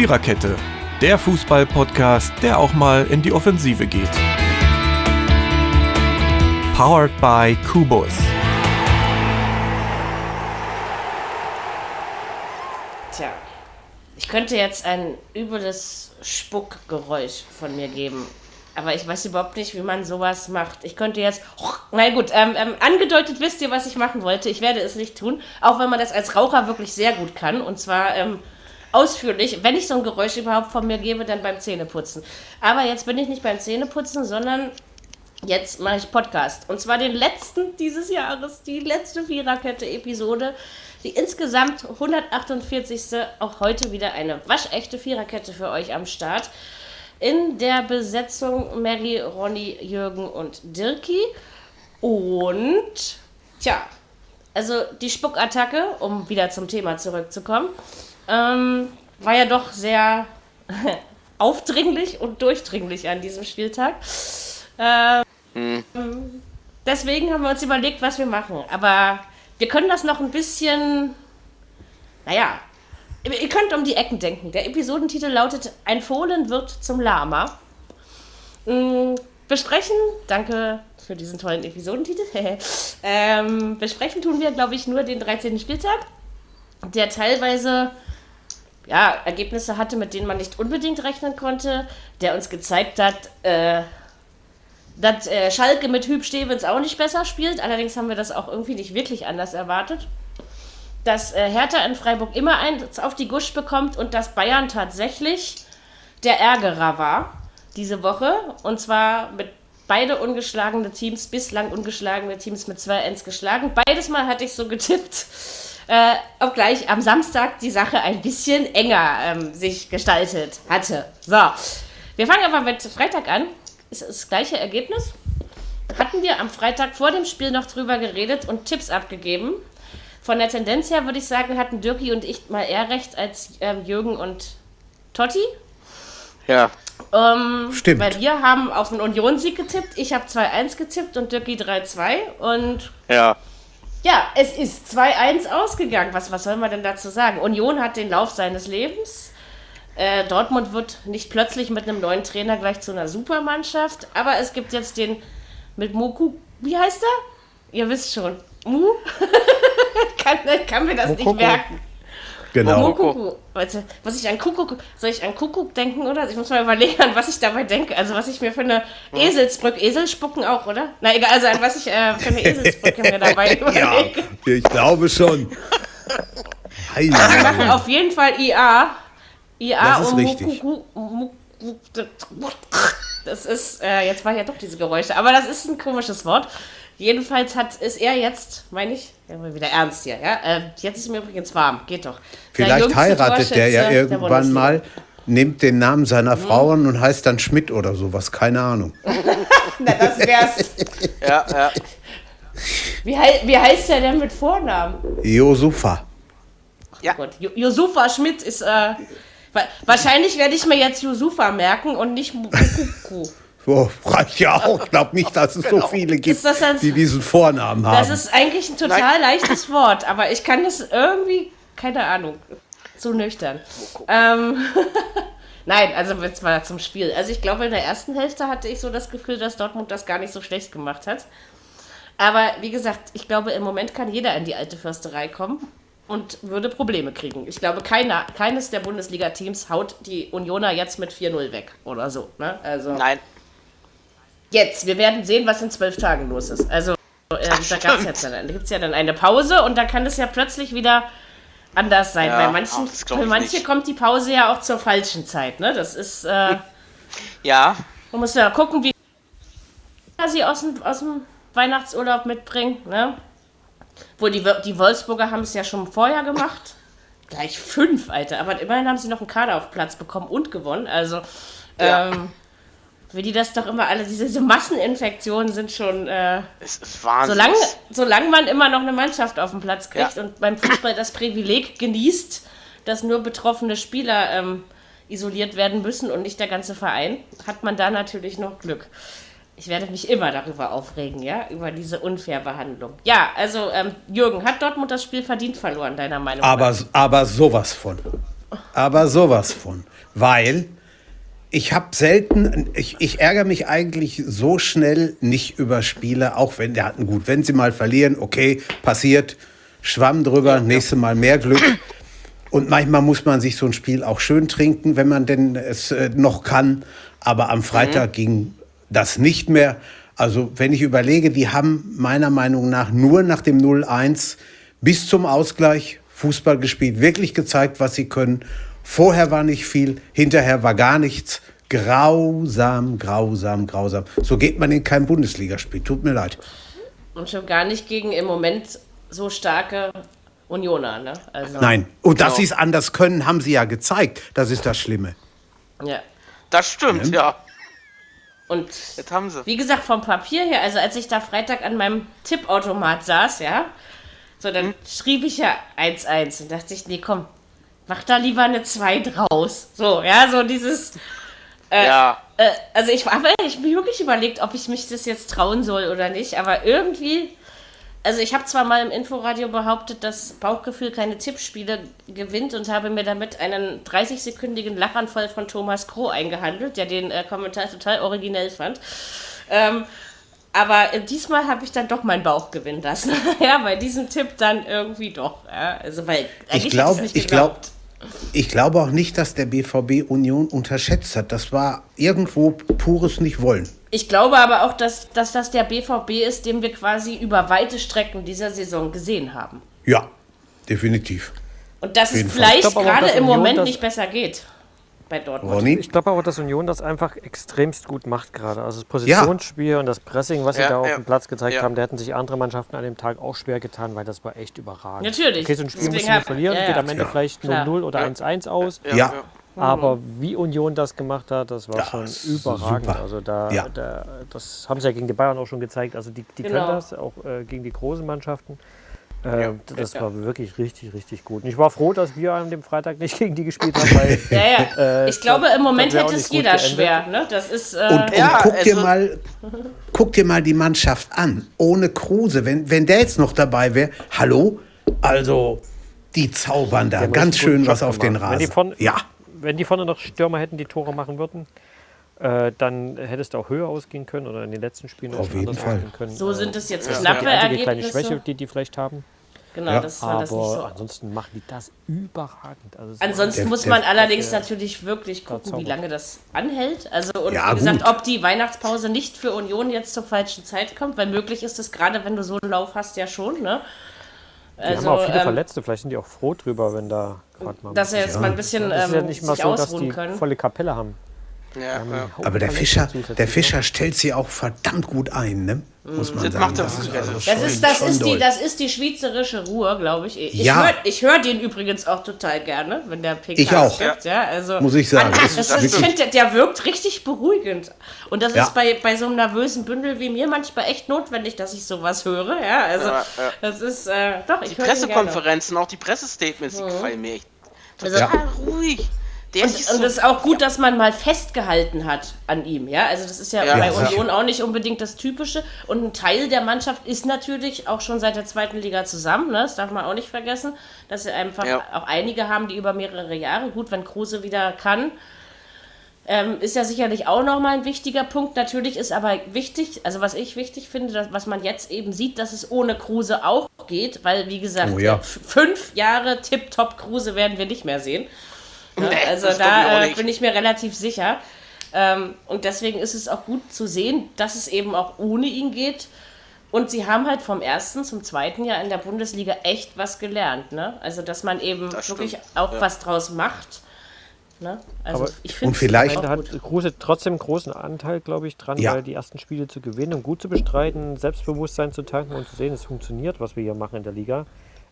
Viererkette, der Fußball-Podcast, der auch mal in die Offensive geht. Powered by Kubus. Tja, ich könnte jetzt ein übles Spuckgeräusch von mir geben. Aber ich weiß überhaupt nicht, wie man sowas macht. Ich könnte jetzt. Na gut, ähm, ähm, angedeutet wisst ihr, was ich machen wollte. Ich werde es nicht tun. Auch wenn man das als Raucher wirklich sehr gut kann. Und zwar ähm, ausführlich. Wenn ich so ein Geräusch überhaupt von mir gebe, dann beim Zähneputzen. Aber jetzt bin ich nicht beim Zähneputzen, sondern jetzt mache ich Podcast. Und zwar den letzten dieses Jahres. Die letzte Viererkette-Episode. Die insgesamt 148. Auch heute wieder eine waschechte Viererkette für euch am Start in der Besetzung Mary, Ronny, Jürgen und Dirki. Und, tja, also die Spuckattacke, um wieder zum Thema zurückzukommen, ähm, war ja doch sehr aufdringlich und durchdringlich an diesem Spieltag. Ähm, mhm. Deswegen haben wir uns überlegt, was wir machen. Aber wir können das noch ein bisschen, naja, Ihr könnt um die Ecken denken. Der Episodentitel lautet Ein Fohlen wird zum Lama. Mm, besprechen, danke für diesen tollen Episodentitel. ähm, besprechen tun wir, glaube ich, nur den 13. Spieltag, der teilweise ja, Ergebnisse hatte, mit denen man nicht unbedingt rechnen konnte, der uns gezeigt hat, äh, dass äh, Schalke mit Hüb Stevens auch nicht besser spielt. Allerdings haben wir das auch irgendwie nicht wirklich anders erwartet dass äh, Hertha in Freiburg immer eins auf die Gusch bekommt und dass Bayern tatsächlich der Ärgerer war diese Woche. Und zwar mit beide ungeschlagene Teams, bislang ungeschlagene Teams mit 2-1 geschlagen. Beides Mal hatte ich so getippt. Äh, obgleich am Samstag die Sache ein bisschen enger ähm, sich gestaltet hatte. So, wir fangen aber mit Freitag an. Ist das gleiche Ergebnis. Hatten wir am Freitag vor dem Spiel noch drüber geredet und Tipps abgegeben. Von der Tendenz her würde ich sagen, hatten Dirki und ich mal eher recht als ähm, Jürgen und Totti. Ja. Ähm, Stimmt. Weil wir haben auf einen Union-Sieg getippt, ich habe 2-1 getippt und Dirki 3-2 und. Ja. Ja, es ist 2-1 ausgegangen. Was, was soll man denn dazu sagen? Union hat den Lauf seines Lebens. Äh, Dortmund wird nicht plötzlich mit einem neuen Trainer gleich zu einer Supermannschaft, aber es gibt jetzt den mit Moku. Wie heißt er? Ihr wisst schon. Mu? kann, kann mir das Mokoko. nicht merken. Genau. Mokoko. Was ich an Kuckuck, soll ich an Kuckuck denken, oder? Ich muss mal überlegen, was ich dabei denke. Also was ich mir für eine Eselsbrücke, Esel spucken auch, oder? Na egal, also an was ich äh, für eine Eselsbrücke mir dabei überlege. Ja, ich glaube schon. Wir machen auf jeden Fall IA. IA das ist richtig. Das ist, äh, jetzt war ja doch diese Geräusche, aber das ist ein komisches Wort. Jedenfalls hat, ist er jetzt, meine ich, wieder ernst hier, ja? Äh, jetzt ist mir übrigens warm, geht doch. Vielleicht heiratet der ja irgendwann der mal, nimmt den Namen seiner mhm. Frau und heißt dann Schmidt oder sowas, keine Ahnung. Na, das wär's. ja, ja. Wie, wie heißt der denn mit Vornamen? Josufa. Ja. Oh Josufa Schmidt ist, äh, wahrscheinlich werde ich mir jetzt Josufa merken und nicht Mukuku. Oh, reicht ja auch. Ich glaube nicht, dass es genau. so viele gibt, ein, die diesen Vornamen haben. Das ist eigentlich ein total Nein. leichtes Wort, aber ich kann das irgendwie, keine Ahnung, zu nüchtern. Ähm, Nein, also jetzt mal zum Spiel. Also ich glaube, in der ersten Hälfte hatte ich so das Gefühl, dass Dortmund das gar nicht so schlecht gemacht hat. Aber wie gesagt, ich glaube, im Moment kann jeder in die alte Försterei kommen und würde Probleme kriegen. Ich glaube, keiner, keines der Bundesliga-Teams haut die Unioner jetzt mit 4-0 weg oder so. Ne? Also, Nein, Jetzt, wir werden sehen, was in zwölf Tagen los ist. Also, äh, da gab's jetzt dann, da gibt es ja dann eine Pause und da kann es ja plötzlich wieder anders sein. Ja, Bei manchen, für manche nicht. kommt die Pause ja auch zur falschen Zeit. Ne? Das ist. Äh, ja. Man muss ja gucken, wie sie aus dem, aus dem Weihnachtsurlaub mitbringen. Ne? Wo die, die Wolfsburger haben es ja schon vorher gemacht. Gleich fünf, Alter. Aber immerhin haben sie noch einen Kader auf Platz bekommen und gewonnen. Also. Ja. Ähm, wie die das doch immer alle, diese, diese Masseninfektionen sind schon. Äh, es ist Wahnsinn. Solange, solange man immer noch eine Mannschaft auf den Platz kriegt ja. und beim Fußball das Privileg genießt, dass nur betroffene Spieler ähm, isoliert werden müssen und nicht der ganze Verein, hat man da natürlich noch Glück. Ich werde mich immer darüber aufregen, ja, über diese Unfairbehandlung. Ja, also ähm, Jürgen, hat Dortmund das Spiel verdient verloren, deiner Meinung aber, nach? Aber sowas von. Aber sowas von. Weil ich habe selten, ich, ich ärgere mich eigentlich so schnell nicht über Spiele, auch wenn der hatten gut, wenn sie mal verlieren, okay, passiert, schwamm drüber, ja, nächstes Mal mehr Glück. Und manchmal muss man sich so ein Spiel auch schön trinken, wenn man denn es äh, noch kann. Aber am Freitag mhm. ging das nicht mehr. Also wenn ich überlege, die haben meiner Meinung nach nur nach dem 0-1 bis zum Ausgleich Fußball gespielt, wirklich gezeigt, was sie können. Vorher war nicht viel, hinterher war gar nichts. Grausam, grausam, grausam. So geht man in kein Bundesligaspiel. Tut mir leid. Und schon gar nicht gegen im Moment so starke Unioner. Ne? Also Nein, und dass genau. sie es anders können, haben sie ja gezeigt. Das ist das Schlimme. Ja. Das stimmt, ja. ja. Und Jetzt haben sie. wie gesagt, vom Papier her, also als ich da Freitag an meinem Tippautomat saß, ja, so, dann hm? schrieb ich ja 1-1 und dachte ich, nee, komm, mach da lieber eine 2 draus. So, ja, so dieses. Äh, ja. Äh, also ich habe ich mir wirklich überlegt, ob ich mich das jetzt trauen soll oder nicht, aber irgendwie. Also ich habe zwar mal im Inforadio behauptet, dass Bauchgefühl keine Tippspiele gewinnt und habe mir damit einen 30-sekündigen Lachanfall von Thomas Kroh eingehandelt, der den äh, Kommentar total originell fand. Ähm, aber äh, diesmal habe ich dann doch meinen Bauch gewinnen lassen. ja, bei diesem Tipp dann irgendwie doch. Ja, also weil eigentlich ich glaube, ich glaube, ich glaube auch nicht, dass der BVB Union unterschätzt hat. Das war irgendwo pures Nicht-Wollen. Ich glaube aber auch, dass, dass das der BVB ist, den wir quasi über weite Strecken dieser Saison gesehen haben. Ja, definitiv. Und dass es vielleicht gerade im Moment nicht besser geht bei Dortmund. Ronny? Ich glaube aber, dass Union das einfach extremst gut macht gerade. Also das Positionsspiel ja. und das Pressing, was sie da auf dem Platz gezeigt ja. haben, da hätten sich andere Mannschaften an dem Tag auch schwer getan, weil das war echt überragend. Natürlich. Okay, so ein Spiel Deswegen musst du nicht verlieren, geht am Ende vielleicht 0-0 oder 1-1 aus. Ja. Aber wie Union das gemacht hat, das war das schon überragend. Super. Also da, ja. da, das haben sie ja gegen die Bayern auch schon gezeigt. Also die, die genau. können das, auch äh, gegen die großen Mannschaften. Äh, ja, das ja. war wirklich richtig, richtig gut. Und ich war froh, dass wir an dem Freitag nicht gegen die gespielt haben. Weil, ja, ja. Äh, ich glaube, im Moment hätte es jeder schwer. Ne? Das ist, äh, und, und ja, guck, also dir mal, guck dir mal die Mannschaft an. Ohne Kruse. Wenn, wenn der jetzt noch dabei wäre, hallo? Also, die zaubern da ganz schön was auf den Rasen. Wenn die, von, ja. wenn die vorne noch Stürmer hätten, die Tore machen würden, äh, dann hättest du auch höher ausgehen können oder in den letzten Spielen Auf jeden Fall. können. So sind es jetzt ja. knappe das die kleine Schwäche, die die vielleicht haben. Genau, ja. das war das nicht so. ansonsten machen die das überragend. Also ansonsten muss man allerdings natürlich wirklich gucken, wie lange das anhält. Also und ja, wie gesagt, gut. ob die Weihnachtspause nicht für Union jetzt zur falschen Zeit kommt, weil möglich ist es gerade, wenn du so einen Lauf hast, ja schon. Ne? Also, die haben auch viele ähm, Verletzte, vielleicht sind die auch froh drüber, wenn da gerade mal. Dass sie jetzt ja. mal ein bisschen ja, ähm, ja nicht mal so, dass die können. volle Kapelle haben. Ja, ja. Aber der Fischer, der Fischer stellt sie auch verdammt gut ein, ne? muss man das sagen. das, ist, also das, ist, das, ist die, das ist die schweizerische Ruhe, glaube ich. Ich ja. höre hör den übrigens auch total gerne, wenn der PK ich auch. gibt. Ja, also, muss ich sagen. Man, das, das, ich finde, der wirkt richtig beruhigend. Und das ja. ist bei, bei so einem nervösen Bündel wie mir manchmal echt notwendig, dass ich sowas höre. Ja, also ja, das ist, äh, doch, ich Die Pressekonferenzen, auch die Pressestatements, die mhm. gefallen mir echt total also, ruhig. Der und, ist und es ist auch gut, ja. dass man mal festgehalten hat an ihm. Ja, also das ist ja, ja bei Union ja. auch nicht unbedingt das Typische. Und ein Teil der Mannschaft ist natürlich auch schon seit der zweiten Liga zusammen. Ne? Das darf man auch nicht vergessen, dass sie einfach auch einige haben, die über mehrere Jahre, gut, wenn Kruse wieder kann, ähm, ist ja sicherlich auch nochmal ein wichtiger Punkt. Natürlich ist aber wichtig, also was ich wichtig finde, dass, was man jetzt eben sieht, dass es ohne Kruse auch geht, weil, wie gesagt, oh, fünf Jahre Tip-Top Kruse werden wir nicht mehr sehen. Ne? Nee, also da äh, bin ich mir relativ sicher. Ähm, und deswegen ist es auch gut zu sehen, dass es eben auch ohne ihn geht. Und sie haben halt vom ersten zum zweiten Jahr in der Bundesliga echt was gelernt. Ne? Also, dass man eben das wirklich stimmt. auch ja. was draus macht. Ne? Also Aber ich finde vielleicht hat Kruse trotzdem einen großen Anteil, glaube ich, dran, ja. weil die ersten Spiele zu gewinnen und gut zu bestreiten, Selbstbewusstsein zu tanken und zu sehen, es funktioniert, was wir hier machen in der Liga.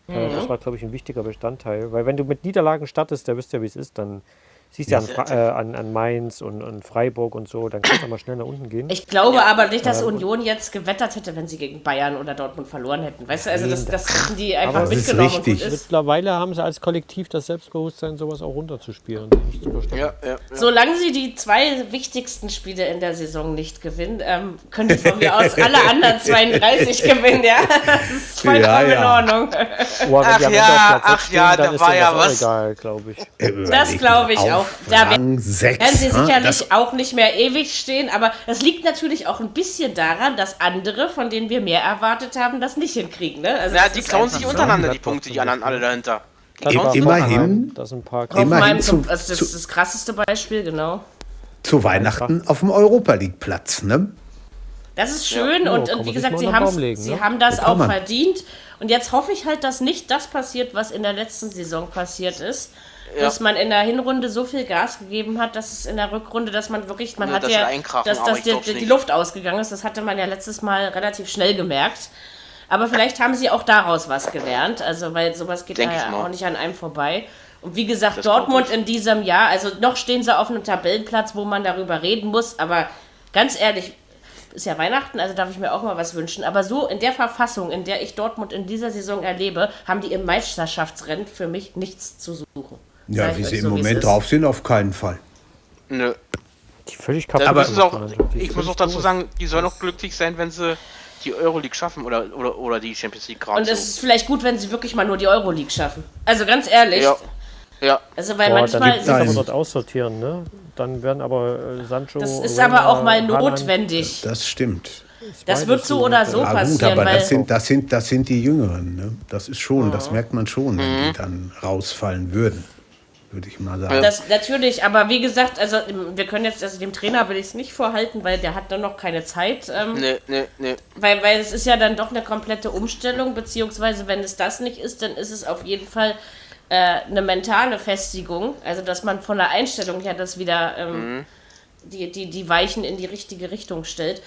Mhm. Das war, glaube ich, ein wichtiger Bestandteil. Weil wenn du mit Niederlagen startest, da wisst ja, wie es ist, dann Siehst ja, an, äh, an, an, Mainz und, und, Freiburg und so, dann kannst du mal schnell nach unten gehen. Ich glaube ja. aber nicht, dass Union jetzt gewettert hätte, wenn sie gegen Bayern oder Dortmund verloren hätten. Weißt du, also das, das hätten die einfach aber mitgenommen. Ist richtig. Mittlerweile haben sie als Kollektiv das Selbstbewusstsein, sowas auch runterzuspielen. Nicht zu ja, ja, Solange sie die zwei wichtigsten Spiele in der Saison nicht gewinnen, ähm, können die von mir aus alle anderen 32 gewinnen, ja. Das ist vollkommen in Ordnung. Oh, ach ja, ach ja, da war ja was. Egal, glaube ich. Das glaube ich auch. Da werden sie sicherlich das auch nicht mehr ewig stehen, aber das liegt natürlich auch ein bisschen daran, dass andere, von denen wir mehr erwartet haben, das nicht hinkriegen. Ne? Also ja, die klauen sich untereinander, die Punkte, die anderen alle dahinter. immerhin, das ein paar immerhin zu, also das ist das krasseste Beispiel, genau. Zu Weihnachten auf dem Europa League Platz, ne? Das ist schön ja, und, und wie gesagt, sie, legen, sie ne? haben das auch man. verdient. Und jetzt hoffe ich halt, dass nicht das passiert, was in der letzten Saison passiert ist ja. dass man in der Hinrunde so viel Gas gegeben hat, dass es in der Rückrunde, dass man wirklich, man ja, hat ja, dass, dass die, die, Luft ausgegangen ist. Das hatte man ja letztes Mal relativ schnell gemerkt. Aber vielleicht haben sie auch daraus was gelernt, also weil sowas geht Denk ja auch nicht an einem vorbei. Und wie gesagt, das Dortmund in diesem Jahr, also noch stehen sie auf einem Tabellenplatz, wo man darüber reden muss, aber ganz ehrlich, ist ja Weihnachten, also darf ich mir auch mal was wünschen. Aber so in der Verfassung, in der ich Dortmund in dieser Saison erlebe, haben die im Meisterschaftsrennen für mich nichts zu suchen. Ja, wie sie im so, Moment drauf sind, auf keinen Fall. Nö. Die völlig kaputt. Aber auch, ich muss auch dazu sagen, die sollen auch glücklich sein, wenn sie die Euroleague schaffen oder, oder, oder die Champions League gerade. Und es so. ist vielleicht gut, wenn sie wirklich mal nur die Euroleague schaffen. Also ganz ehrlich. Ja. ja. Also weil Boah, manchmal. Dann sie aber dort aussortieren, ne? Dann werden aber äh, Sancho. Das ist Roma, aber auch mal notwendig. Das stimmt. Das wird so oder so ja, passieren. Gut, aber das sind, das, sind, das sind die Jüngeren. Ne? Das ist schon, mhm. das merkt man schon, wenn mhm. die dann rausfallen würden würde ich mal sagen. Das, natürlich, aber wie gesagt, also wir können jetzt, also dem Trainer will ich es nicht vorhalten, weil der hat dann noch keine Zeit. Ähm, nee, nee, nee. Weil, weil es ist ja dann doch eine komplette Umstellung, beziehungsweise wenn es das nicht ist, dann ist es auf jeden Fall äh, eine mentale Festigung. Also dass man von der Einstellung her das wieder ähm, mhm. die, die, die Weichen in die richtige Richtung stellt.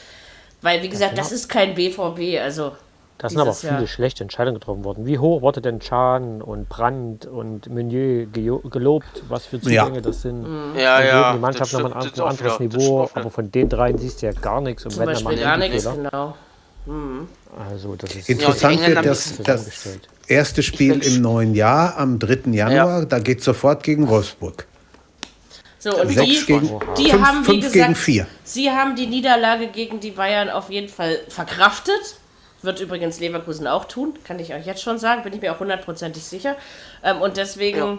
Weil, wie gesagt, das ist kein BVB, also da sind aber auch viele Jahr. schlechte Entscheidungen getroffen worden. Wie hoch wurde denn Schaden und Brand und Meunier gelobt, was für Zugänge ja. das sind? Mhm. Ja, ja. Die Mannschaft nochmal ein anderes wieder, Niveau, aber von den dreien siehst du ja gar nichts. Und Zum wenn Beispiel gar nichts, genau. Mhm. Also das ist Interessant ja, wird das, das erste Spiel im neuen Jahr am 3. Januar, ja. da geht sofort gegen Wolfsburg. So, und die, gegen, die fünf, haben, wie gesagt, gegen vier. sie haben die Niederlage gegen die Bayern auf jeden Fall verkraftet. Wird übrigens Leverkusen auch tun, kann ich euch jetzt schon sagen, bin ich mir auch hundertprozentig sicher. Ähm, und deswegen,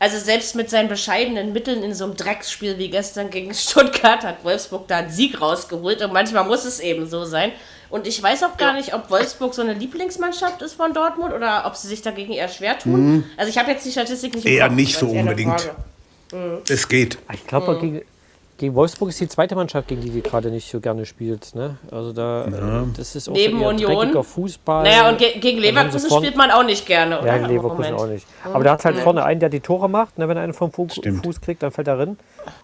also selbst mit seinen bescheidenen Mitteln in so einem Drecksspiel wie gestern gegen Stuttgart hat Wolfsburg da einen Sieg rausgeholt und manchmal muss es eben so sein. Und ich weiß auch gar nicht, ob Wolfsburg so eine Lieblingsmannschaft ist von Dortmund oder ob sie sich dagegen eher schwer tun. Mhm. Also ich habe jetzt die Statistik nicht im Eher Kopf, nicht so unbedingt. Mhm. Es geht. Ich glaube, mhm gegen Wolfsburg ist die zweite Mannschaft, gegen die die gerade nicht so gerne spielt. Ne? Also da, ja. das ist auch Neben so Union. Fußball. Naja, und ge gegen Leverkusen spielt man auch nicht gerne, oder? Ja, gegen Leverkusen auch nicht. Aber der hat halt vorne einen, der die Tore macht. Ne? Wenn er einen vom Fu Stimmt. Fuß kriegt, dann fällt er rein.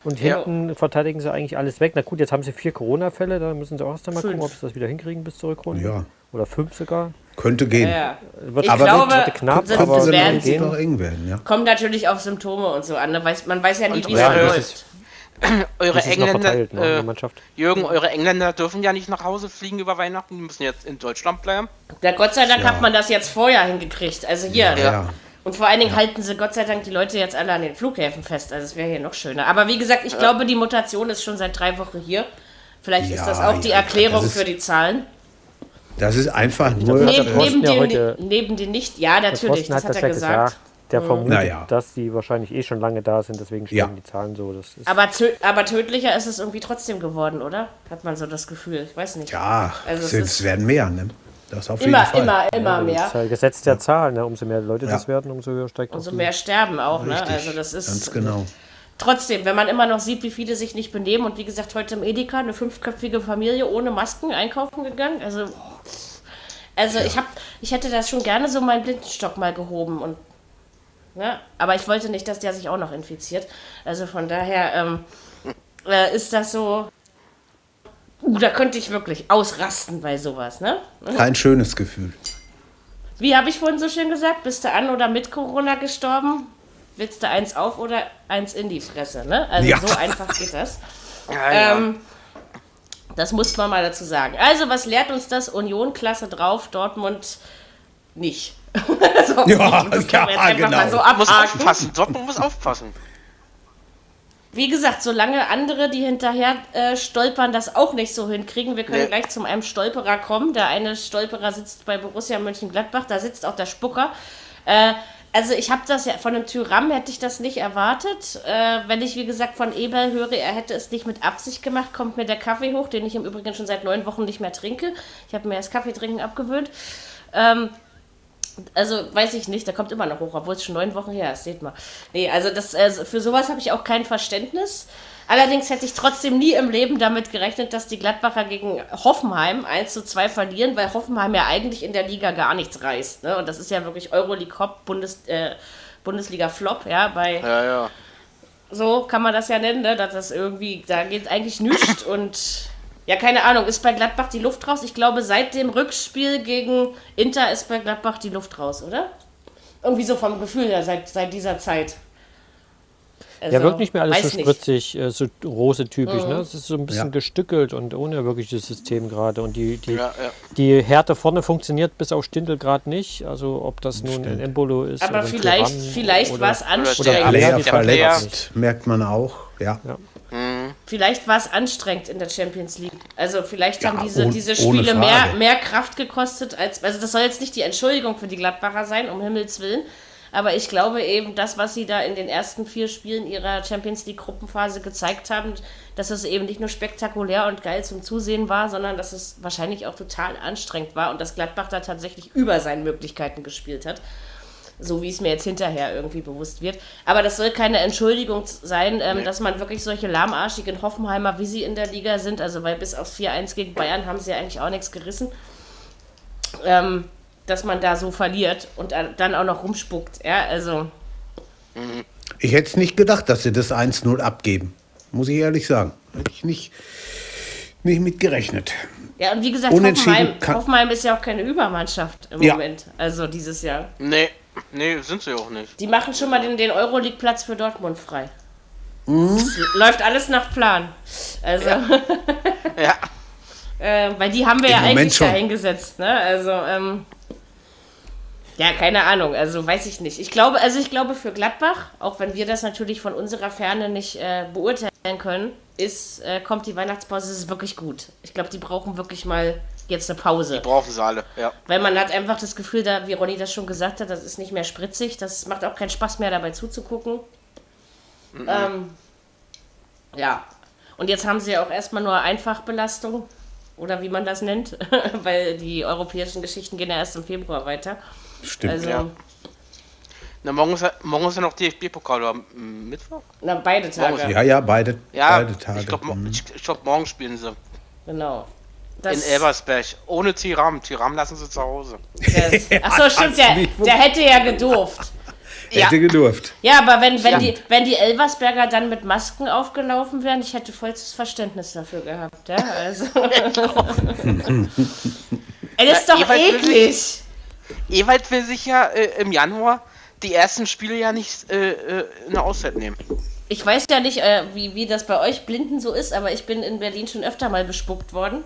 Und hinten ja. verteidigen sie eigentlich alles weg. Na gut, jetzt haben sie vier Corona-Fälle. Da müssen sie auch erst einmal gucken, ob sie das wieder hinkriegen bis zur Rückrunde. Ja. Oder fünf sogar. Könnte gehen. Ja, Wird, aber glaube, wird knapp, das aber werden sie noch eng werden. Ja. Kommt natürlich auf Symptome und so an. Ne? Man weiß ja nie, wie es läuft. eure Engländer, verteilt, ne, äh, Jürgen, eure Engländer dürfen ja nicht nach Hause fliegen über Weihnachten, die müssen jetzt in Deutschland bleiben. Ja, Gott sei Dank ja. hat man das jetzt vorher hingekriegt. Also hier. Ja. Und vor allen Dingen halten sie Gott sei Dank die Leute jetzt alle an den Flughäfen fest. Also es wäre hier noch schöner. Aber wie gesagt, ich glaube, die Mutation ist schon seit drei Wochen hier. Vielleicht ist das auch die Erklärung ist, für die Zahlen. Das ist einfach nur. Neben, neben, den, neben den nicht, ja, natürlich, das hat, er gesagt. gesagt der mhm. vermutet, naja. dass die wahrscheinlich eh schon lange da sind, deswegen stehen ja. die Zahlen so. aber, aber tödlicher ist es irgendwie trotzdem geworden, oder? Hat man so das Gefühl. Ich weiß nicht. Ja, also es, es werden mehr, ne? Das auf immer, jeden Fall. immer, immer ja, mehr. Das ist halt Gesetz der Zahl, ne? Umso mehr Leute ja. das werden, umso höher steigt Umso mehr sterben auch, ne? Richtig. Also das ist. Ganz genau. Trotzdem, wenn man immer noch sieht, wie viele sich nicht benehmen und wie gesagt, heute im Edeka eine fünfköpfige Familie ohne Masken einkaufen gegangen. Also, also ja. ich, hab, ich hätte das schon gerne so meinen Blindenstock mal gehoben und Ne? Aber ich wollte nicht, dass der sich auch noch infiziert. Also von daher ähm, äh, ist das so. Uh, da könnte ich wirklich ausrasten bei sowas, ne? Kein schönes Gefühl. Wie habe ich vorhin so schön gesagt? Bist du an oder mit Corona gestorben? willst du eins auf oder eins in die Fresse. Ne? Also ja. so einfach geht das. Ja, ja. Ähm, das muss man mal dazu sagen. Also, was lehrt uns das? Union, Klasse drauf, Dortmund nicht. so, ja, das kann ja, genau. Mal so muss aufpassen. Dortmund muss aufpassen. Wie gesagt, solange andere, die hinterher äh, stolpern, das auch nicht so hinkriegen. Wir können nee. gleich zu einem Stolperer kommen. Der eine Stolperer sitzt bei Borussia Mönchengladbach, da sitzt auch der Spucker. Äh, also ich habe das ja, von einem Tyram hätte ich das nicht erwartet. Äh, wenn ich, wie gesagt, von Eberl höre, er hätte es nicht mit Absicht gemacht, kommt mir der Kaffee hoch, den ich im Übrigen schon seit neun Wochen nicht mehr trinke. Ich habe mir das Kaffeetrinken abgewöhnt. Ähm, also weiß ich nicht, der kommt immer noch hoch, obwohl es schon neun Wochen her ist, seht mal. Nee, also das, also für sowas habe ich auch kein Verständnis. Allerdings hätte ich trotzdem nie im Leben damit gerechnet, dass die Gladbacher gegen Hoffenheim 1 zu 2 verlieren, weil Hoffenheim ja eigentlich in der Liga gar nichts reißt. Ne? Und das ist ja wirklich Euroleague Hop, Bundes, äh, Bundesliga Flop, ja, bei. Ja, ja. So kann man das ja nennen, ne? dass das irgendwie, da geht eigentlich nichts und ja, keine Ahnung, ist bei Gladbach die Luft raus? Ich glaube, seit dem Rückspiel gegen Inter ist bei Gladbach die Luft raus, oder? Irgendwie so vom Gefühl her, seit, seit dieser Zeit. Also, ja, wirkt nicht mehr alles so spritzig, nicht. Äh, so rose-typisch. Mhm. Ne? Es ist so ein bisschen ja. gestückelt und ohne wirkliches System gerade. Und die, die, ja, ja. die Härte vorne funktioniert bis auf Stindel gerade nicht. Also ob das nun ein Embolo ist Aber oder vielleicht, vielleicht war es anstrengend. Oder Player verletzt, merkt man auch. Ja. Vielleicht war es anstrengend in der Champions League. Also vielleicht haben diese, oh, diese Spiele mehr, mehr Kraft gekostet als. Also das soll jetzt nicht die Entschuldigung für die Gladbacher sein, um Himmels Willen. Aber ich glaube eben, das, was sie da in den ersten vier Spielen ihrer Champions League Gruppenphase gezeigt haben, dass es eben nicht nur spektakulär und geil zum Zusehen war, sondern dass es wahrscheinlich auch total anstrengend war und dass Gladbach da tatsächlich über seinen Möglichkeiten gespielt hat. So wie es mir jetzt hinterher irgendwie bewusst wird. Aber das soll keine Entschuldigung sein, ähm, nee. dass man wirklich solche lahmarschigen Hoffenheimer, wie sie in der Liga sind, also weil bis auf 4-1 gegen Bayern haben sie ja eigentlich auch nichts gerissen. Ähm, dass man da so verliert und dann auch noch rumspuckt. Ja, also. Ich hätte es nicht gedacht, dass sie das 1-0 abgeben. Muss ich ehrlich sagen. Hätte ich nicht, nicht mit gerechnet. Ja, und wie gesagt, Hoffenheim, Hoffenheim ist ja auch keine Übermannschaft im ja. Moment. Also dieses Jahr. Nee, nee, sind sie auch nicht. Die machen schon mal den, den Euroleague-Platz für Dortmund frei. Mhm. Läuft alles nach Plan. Also. Ja. ja. äh, weil die haben wir Im ja Moment eigentlich schon. da hingesetzt, ne? Also, ähm, ja, keine Ahnung, also weiß ich nicht. Ich glaube, also ich glaube für Gladbach, auch wenn wir das natürlich von unserer Ferne nicht äh, beurteilen können, ist, äh, kommt die Weihnachtspause, ist wirklich gut. Ich glaube, die brauchen wirklich mal jetzt eine Pause. Die brauchen sie alle, ja. Weil man hat einfach das Gefühl, da, wie Ronny das schon gesagt hat, das ist nicht mehr spritzig, das macht auch keinen Spaß mehr dabei zuzugucken. Mhm. Ähm, ja. Und jetzt haben sie ja auch erstmal nur Einfachbelastung oder wie man das nennt, weil die europäischen Geschichten gehen ja erst im Februar weiter. Stimmt. Also, ja. Na, morgen ist, ja, morgen ist ja noch DFB-Pokal oder Mittwoch? Na, beide Tage. Ja, ja, beide, ja, beide Tage. Ich glaube, mhm. glaub, morgen spielen sie. Genau. Das in Elversberg. Ohne Tiram. Tiram lassen sie zu Hause. Achso, stimmt, der, der hätte ja gedurft. Ja. Hätte gedurft. Ja, aber wenn, wenn, ja. die, wenn die Elversberger dann mit Masken aufgelaufen wären, ich hätte vollstes Verständnis dafür gehabt. Ja, also. Das ist doch eklig. Ewald will sich ja äh, im Januar die ersten Spiele ja nicht äh, äh, eine Auszeit nehmen. Ich weiß ja nicht, äh, wie, wie das bei euch Blinden so ist, aber ich bin in Berlin schon öfter mal bespuckt worden.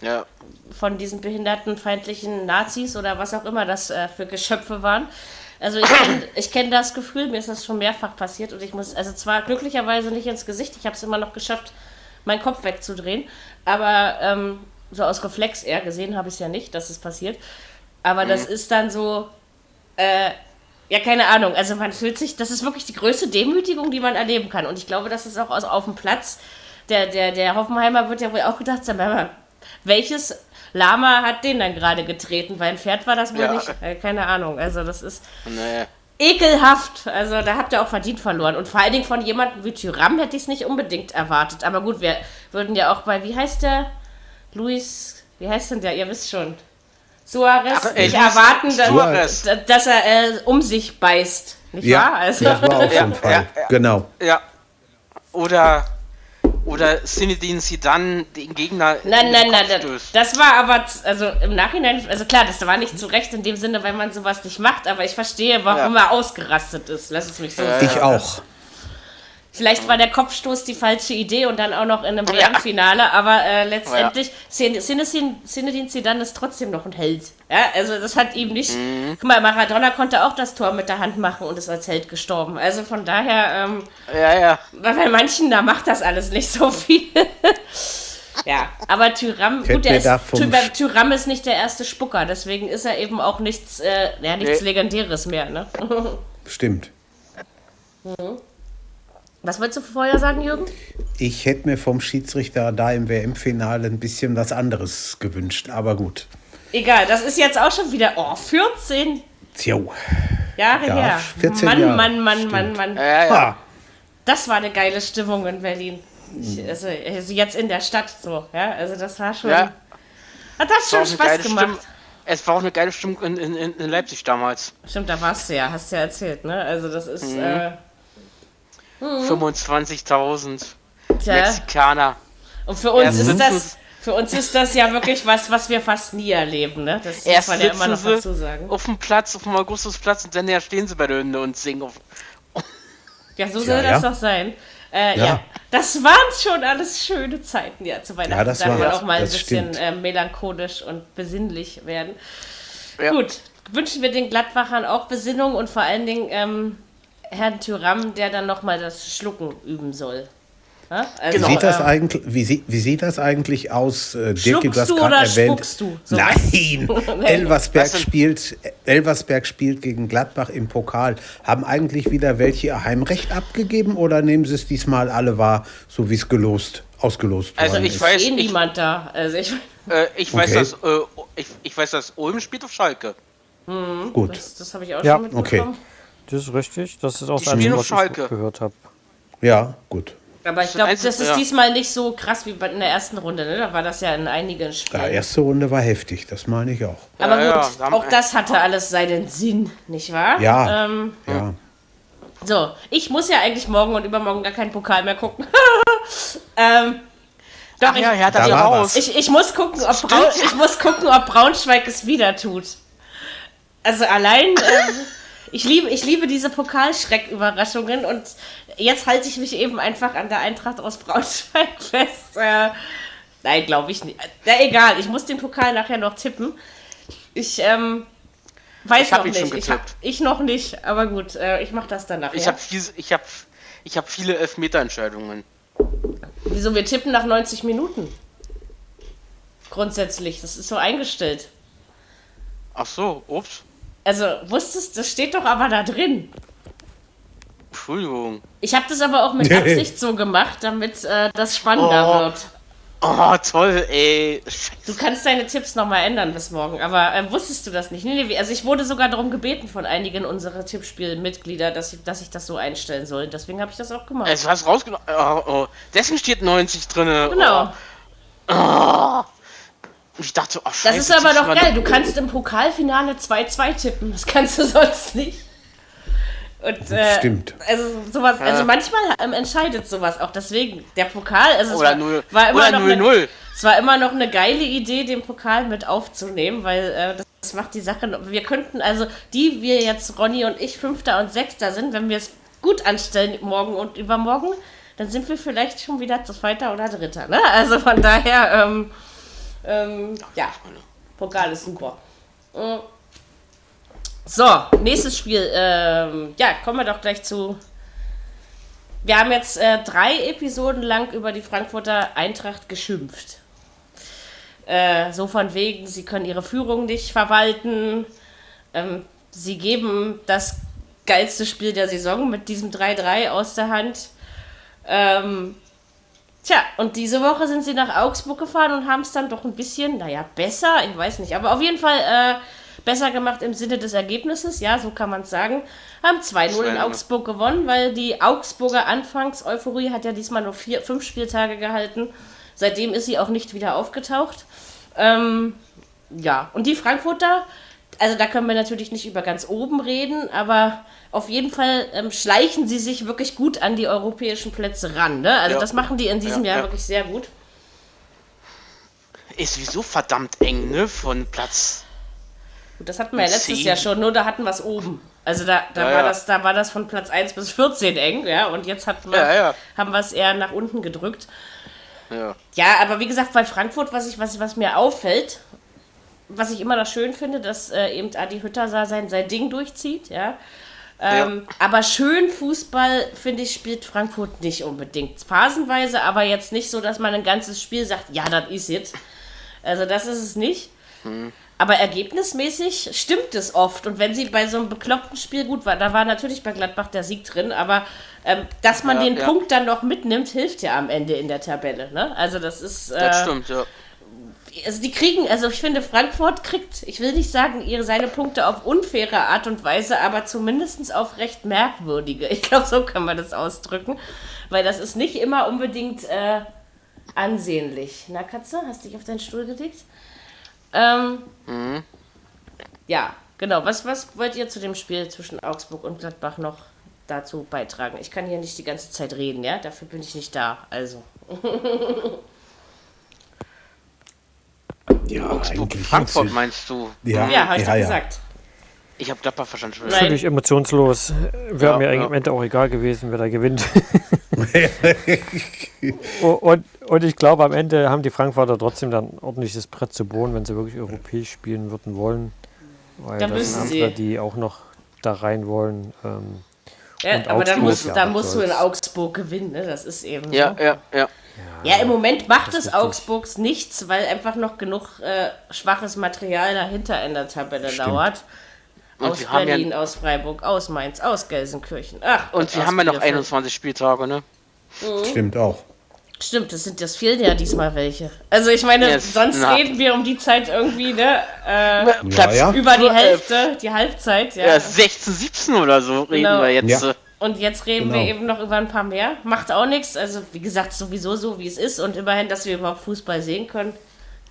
Ja. Von diesen behindertenfeindlichen Nazis oder was auch immer das äh, für Geschöpfe waren. Also ich kenne kenn das Gefühl, mir ist das schon mehrfach passiert und ich muss, also zwar glücklicherweise nicht ins Gesicht, ich habe es immer noch geschafft, meinen Kopf wegzudrehen, aber ähm, so aus Reflex eher gesehen habe ich es ja nicht, dass es passiert. Aber mhm. das ist dann so, äh, ja, keine Ahnung. Also man fühlt sich, das ist wirklich die größte Demütigung, die man erleben kann. Und ich glaube, das ist auch auf dem Platz. Der, der, der Hoffenheimer wird ja wohl auch gedacht haben, welches Lama hat den dann gerade getreten? Weil ein Pferd war das wohl ja. nicht. Äh, keine Ahnung. Also das ist nee. ekelhaft. Also da habt ihr auch verdient verloren. Und vor allen Dingen von jemandem wie Tyram hätte ich es nicht unbedingt erwartet. Aber gut, wir würden ja auch bei, wie heißt der? Luis, wie heißt denn der? Ihr wisst schon. Suarez Ach, nicht erwarten, dass, dass er äh, um sich beißt. Nicht ja, wahr? Also. Das war auch so ein Fall. Ja, ja, genau. Ja. Oder, oder Zinedine dann den Gegner. Nein, nein, nein, nein. Das war aber, also im Nachhinein, also klar, das war nicht zu Recht in dem Sinne, weil man sowas nicht macht, aber ich verstehe, warum ja. er ausgerastet ist. Lass es mich so sagen. Ich auch. Vielleicht war der Kopfstoß die falsche Idee und dann auch noch in einem WM-Finale, aber äh, letztendlich, ja. Zinedine Zidane ist trotzdem noch ein Held. Ja, also das hat ihm nicht. Mhm. Guck mal, Maradona konnte auch das Tor mit der Hand machen und ist als Held gestorben. Also von daher, ähm, ja, ja. Bei manchen, da macht das alles nicht so viel. ja, aber Tyram, gut, der ist, Tyram ist nicht der erste Spucker, deswegen ist er eben auch nichts, äh, ja, nichts nee. Legendäres mehr, ne? Stimmt. Mhm. Was wolltest du vorher sagen, Jürgen? Ich hätte mir vom Schiedsrichter da im WM-Finale ein bisschen was anderes gewünscht, aber gut. Egal, das ist jetzt auch schon wieder, oh, 14 jo. Jahre ja, her. 14 Mann, Jahre. Mann, Mann, Mann, Mann, Mann. Ja, ja. Das war eine geile Stimmung in Berlin. Ich, also, also, jetzt in der Stadt so, ja, also das war schon, ja. hat das schon Spaß gemacht. Stimmung. Es war auch eine geile Stimmung in, in, in Leipzig damals. Stimmt, da warst du ja, hast du ja erzählt, ne? Also das ist, mhm. äh, 25.000 Mexikaner. Und für uns ist das. Für uns ist das ja wirklich was, was wir fast nie erleben, ne? Das Erst muss man ja immer noch dazu sagen. Auf dem Platz, auf dem Augustusplatz und dann stehen sie bei der Hymne und singen. Auf ja, so soll ja, das doch sein. Äh, ja. ja. das waren schon alles schöne Zeiten, ja, zu Weihnachten. Ja, das darf man auch mal ein bisschen äh, melancholisch und besinnlich werden. Ja. Gut, wünschen wir den Gladbachern auch Besinnung und vor allen Dingen ähm, Herrn Tyram, der dann nochmal das Schlucken üben soll. Ja? Also, wie, sieht das ähm, eigentlich, wie, sieht, wie sieht das eigentlich aus, äh, Dirk, du hast gerade erwähnt. Du? So Nein! Elversberg, spielt, Elversberg spielt gegen Gladbach im Pokal. Haben eigentlich wieder welche ihr Heimrecht abgegeben oder nehmen sie es diesmal alle wahr, so wie es gelost, ausgelost also ich ist? Weiß, eh niemand da. Also ich, äh, ich, weiß, dass, äh, ich, ich weiß, dass Ulm spielt auf Schalke. Mhm, Gut. Das, das habe ich auch ja, schon mitbekommen. Okay. Das ist richtig. Das ist auch das Einzige, was ich gehört habe. Ja, gut. Aber ich glaube, das ist ja. diesmal nicht so krass wie in der ersten Runde, ne? Da war das ja in einigen Spielen. Die erste Runde war heftig, das meine ich auch. Aber ja, gut, ja, auch das hatte alles seinen Sinn, nicht wahr? Ja. Ähm, ja. So, ich muss ja eigentlich morgen und übermorgen gar keinen Pokal mehr gucken. ähm, doch, Ach ja, ich, da raus. Ich, ich, muss gucken, ob Braun, ich muss gucken, ob Braunschweig es wieder tut. Also allein. Ähm, ich liebe, ich liebe diese Pokalschreck-Überraschungen und jetzt halte ich mich eben einfach an der Eintracht aus Braunschweig fest. Äh, nein, glaube ich nicht. Na egal, ich muss den Pokal nachher noch tippen. Ich ähm, weiß ich noch nicht. Ich, hab, ich noch nicht, aber gut, äh, ich mache das dann nachher. Ich habe ich hab, ich hab viele Elfmeterentscheidungen. Wieso? Wir tippen nach 90 Minuten. Grundsätzlich, das ist so eingestellt. Ach so, ups. Also, wusstest das steht doch aber da drin. Entschuldigung. Ich habe das aber auch mit Absicht so gemacht, damit äh, das spannender oh. wird. Oh, toll, ey. Du kannst deine Tipps nochmal ändern bis morgen, aber äh, wusstest du das nicht? Nee, nee, also ich wurde sogar darum gebeten von einigen unserer Tippspielmitglieder, dass ich, dass ich das so einstellen soll. Deswegen habe ich das auch gemacht. Also hast rausgenommen. Oh, oh. Deswegen steht 90 drin. Genau. Oh. oh. Und ich dachte, oh, scheiße, Das ist aber doch geil. Du kannst im Pokalfinale 2-2 tippen. Das kannst du sonst nicht. Und, äh, Stimmt. Also sowas, ja. also manchmal ähm, entscheidet sowas auch. Deswegen, der Pokal, also oder es war, 0, war immer noch 0, eine, 0. es war immer noch eine geile Idee, den Pokal mit aufzunehmen, weil äh, das, das, macht die Sache. Wir könnten also, die wir jetzt, Ronny und ich, Fünfter und Sechster sind, wenn wir es gut anstellen morgen und übermorgen, dann sind wir vielleicht schon wieder Zweiter oder Dritter. Ne? Also von daher, ähm, ähm, ja, Pokal ist super. Äh, so, nächstes Spiel. Ähm, ja, kommen wir doch gleich zu. Wir haben jetzt äh, drei Episoden lang über die Frankfurter Eintracht geschimpft. Äh, so von wegen, sie können ihre Führung nicht verwalten. Ähm, sie geben das geilste Spiel der Saison mit diesem 3-3 aus der Hand. Ähm, Tja, und diese Woche sind sie nach Augsburg gefahren und haben es dann doch ein bisschen, naja, besser, ich weiß nicht, aber auf jeden Fall äh, besser gemacht im Sinne des Ergebnisses, ja, so kann man es sagen. Haben 2-0 in Augsburg gewonnen, weil die Augsburger Anfangs-Euphorie hat ja diesmal nur vier, fünf Spieltage gehalten. Seitdem ist sie auch nicht wieder aufgetaucht. Ähm, ja, und die Frankfurter, also da können wir natürlich nicht über ganz oben reden, aber auf jeden Fall ähm, schleichen sie sich wirklich gut an die europäischen Plätze ran. Ne? Also ja. das machen die in diesem ja, Jahr ja. wirklich sehr gut. Ist sowieso verdammt eng, ne? Von Platz. Gut, das hatten wir ja letztes Jahr schon, nur da hatten wir es oben. Also da, da, war Das, da war das von Platz 1 bis 14 eng, ja, und jetzt wir, haben wir es eher nach unten gedrückt. Ja. ja, aber wie gesagt, bei Frankfurt, was, ich, was, was mir auffällt, was ich immer noch schön finde, dass äh, eben Adi Hütter sein, sein Ding durchzieht, ja. Ähm, ja. Aber schön Fußball, finde ich, spielt Frankfurt nicht unbedingt. Phasenweise, aber jetzt nicht so, dass man ein ganzes Spiel sagt, ja, das ist es. Also das ist es nicht. Hm. Aber ergebnismäßig stimmt es oft. Und wenn sie bei so einem bekloppten Spiel gut war, da war natürlich bei Gladbach der Sieg drin, aber ähm, dass man ja, den ja. Punkt dann noch mitnimmt, hilft ja am Ende in der Tabelle. Ne? Also das ist. Äh, das stimmt, ja also die kriegen, also ich finde, Frankfurt kriegt, ich will nicht sagen, ihre seine Punkte auf unfaire Art und Weise, aber zumindest auf recht merkwürdige. Ich glaube, so kann man das ausdrücken. Weil das ist nicht immer unbedingt äh, ansehnlich. Na, Katze, hast du dich auf deinen Stuhl gelegt? Ähm, mhm. Ja, genau. Was, was wollt ihr zu dem Spiel zwischen Augsburg und Gladbach noch dazu beitragen? Ich kann hier nicht die ganze Zeit reden, ja? Dafür bin ich nicht da. Also. Ja, Augsburg, Frankfurt meinst du? Ja, ja habe ich ja, ja. gesagt. Ich habe Gladbach verstanden. Völlig emotionslos. Wäre ja, mir ja. am Ende auch egal gewesen, wer da gewinnt. und, und ich glaube, am Ende haben die Frankfurter trotzdem dann ordentliches Brett zu bohren, wenn sie wirklich europäisch spielen würden wollen. Weil da das sind andere, die auch noch da rein wollen. Ähm, ja, aber dann musst, da musst du in Augsburg gewinnen, ne? das ist eben ja, so. Ja, ja, ja. Ja, im Moment macht es Augsburgs nichts, weil einfach noch genug äh, schwaches Material dahinter in der Tabelle Stimmt. dauert. Und aus Berlin, ja aus Freiburg, aus Mainz, aus Gelsenkirchen. Ach, und sie haben ja noch 21 Spieltage, ne? Mhm. Stimmt auch. Stimmt, das sind das fehlen ja diesmal welche. Also ich meine, yes, sonst na. reden wir um die Zeit irgendwie, ne? Äh, ja, ja. Über die Hälfte, die Halbzeit, ja. ja 16, 17 oder so reden genau. wir jetzt. Ja. Und jetzt reden genau. wir eben noch über ein paar mehr. Macht auch nichts. Also wie gesagt, sowieso so, wie es ist. Und immerhin, dass wir überhaupt Fußball sehen können,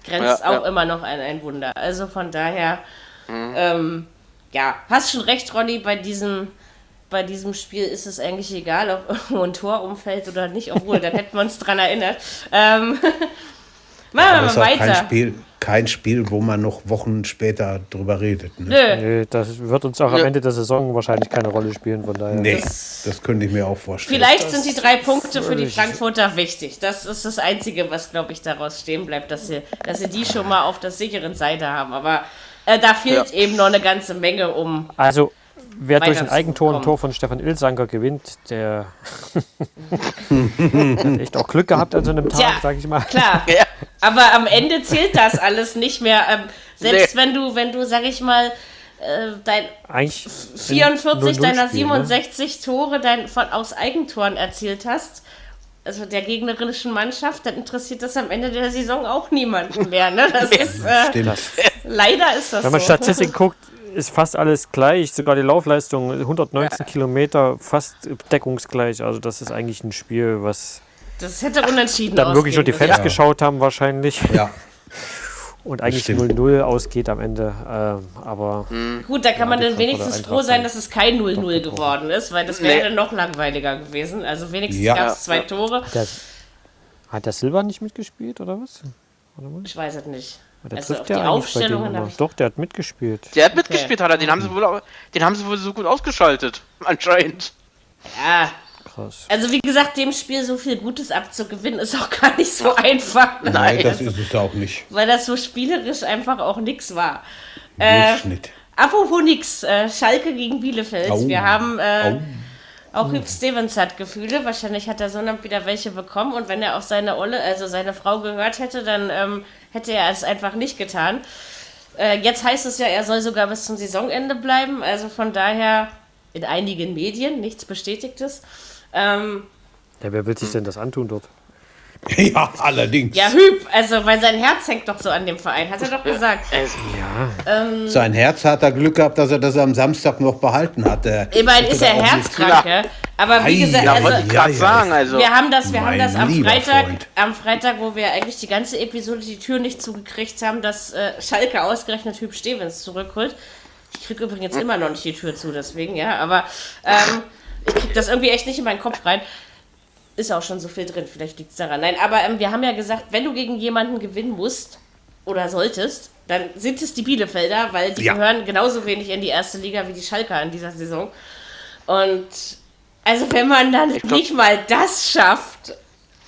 grenzt auch immer noch an ein Wunder. Also von daher, mhm. ähm, ja, hast schon recht, Ronny, bei diesem bei diesem Spiel ist es eigentlich egal, ob irgendwo ein Tor umfällt oder nicht, obwohl, dann hätten wir uns dran erinnert. Ähm, machen wir mal weiter. Kein Spiel, kein Spiel, wo man noch Wochen später drüber redet. Ne? Nö. Das wird uns auch am Ende der Saison wahrscheinlich keine Rolle spielen, von daher. Nee, das, das könnte ich mir auch vorstellen. Vielleicht das sind die drei Punkte für die Frankfurter wichtig. Das ist das Einzige, was, glaube ich, daraus stehen bleibt, dass sie, dass sie die schon mal auf der sicheren Seite haben. Aber äh, da fehlt ja. eben noch eine ganze Menge um. Also wer durch ein Eigentor ein Tor von Stefan Ilsanker gewinnt, der hat echt auch Glück gehabt an so einem Tag, ja, sag ich mal. Klar. Ja. Aber am Ende zählt das alles nicht mehr. Ähm, selbst nee. wenn du, wenn du, sag ich mal, äh, dein Eigentlich 44 deiner 67 ne? Tore dein, von, aus Eigentoren erzielt hast, also der gegnerischen Mannschaft, dann interessiert das am Ende der Saison auch niemanden mehr. Ne? Das ist, äh, leider ist das Wenn man so. Statistik guckt, ist fast alles gleich, sogar die Laufleistung 119 ja. Kilometer fast deckungsgleich. Also das ist eigentlich ein Spiel, was das hätte unentschieden dann wirklich schon die Fans ja. geschaut haben wahrscheinlich. Ja. Und eigentlich 0-0 ausgeht am Ende. Äh, aber mhm. Gut, da kann ja, man dann wenigstens froh sein, dass es kein 0-0 geworden ist, weil das wäre nee. noch langweiliger gewesen. Also wenigstens ja. gab es zwei Tore. Der, hat der Silva nicht mitgespielt oder was? Ich weiß es nicht. Der also trifft ja die Aufstellungen habe ich. Doch, der hat mitgespielt. Der hat mitgespielt, okay. hat er. Den haben sie wohl, den haben sie wohl so gut ausgeschaltet, anscheinend. Ja. Krass. Also wie gesagt, dem Spiel so viel Gutes abzugewinnen, ist auch gar nicht so einfach. Nein, Nein das ist es auch nicht. Weil das so spielerisch einfach auch nix war. Durchschnitt. Äh, apropos nix, äh, Schalke gegen Bielefeld. Au. Wir haben äh, auch Hüb Stevens hat Gefühle. Wahrscheinlich hat der Sohn wieder welche bekommen. Und wenn er auf seine Olle, also seine Frau gehört hätte, dann ähm, hätte er es einfach nicht getan. Äh, jetzt heißt es ja, er soll sogar bis zum Saisonende bleiben. Also von daher in einigen Medien, nichts Bestätigtes. Ähm, ja, wer will sich denn das antun dort? Ja, allerdings. Ja, Hüb, also weil sein Herz hängt doch so an dem Verein, hat er doch gesagt. Ja. Ähm, sein Herz hat er Glück gehabt, dass er das am Samstag noch behalten hat. Immerhin ist er herzkrank, ja. Aber wie gesagt, ja, also, ja, ja, sagen, also wir haben das, wir haben das am Freitag, Freund. am Freitag, wo wir eigentlich die ganze Episode die Tür nicht zugekriegt haben, dass äh, Schalke ausgerechnet Typ Stevens zurückholt. Ich kriege übrigens immer noch nicht die Tür zu, deswegen, ja, aber ähm, ich kriege das irgendwie echt nicht in meinen Kopf rein. Ist auch schon so viel drin, vielleicht liegt es daran. Nein, aber ähm, wir haben ja gesagt, wenn du gegen jemanden gewinnen musst oder solltest, dann sind es die Bielefelder, weil die ja. gehören genauso wenig in die erste Liga wie die Schalker in dieser Saison. Und also wenn man dann glaub, nicht mal das schafft,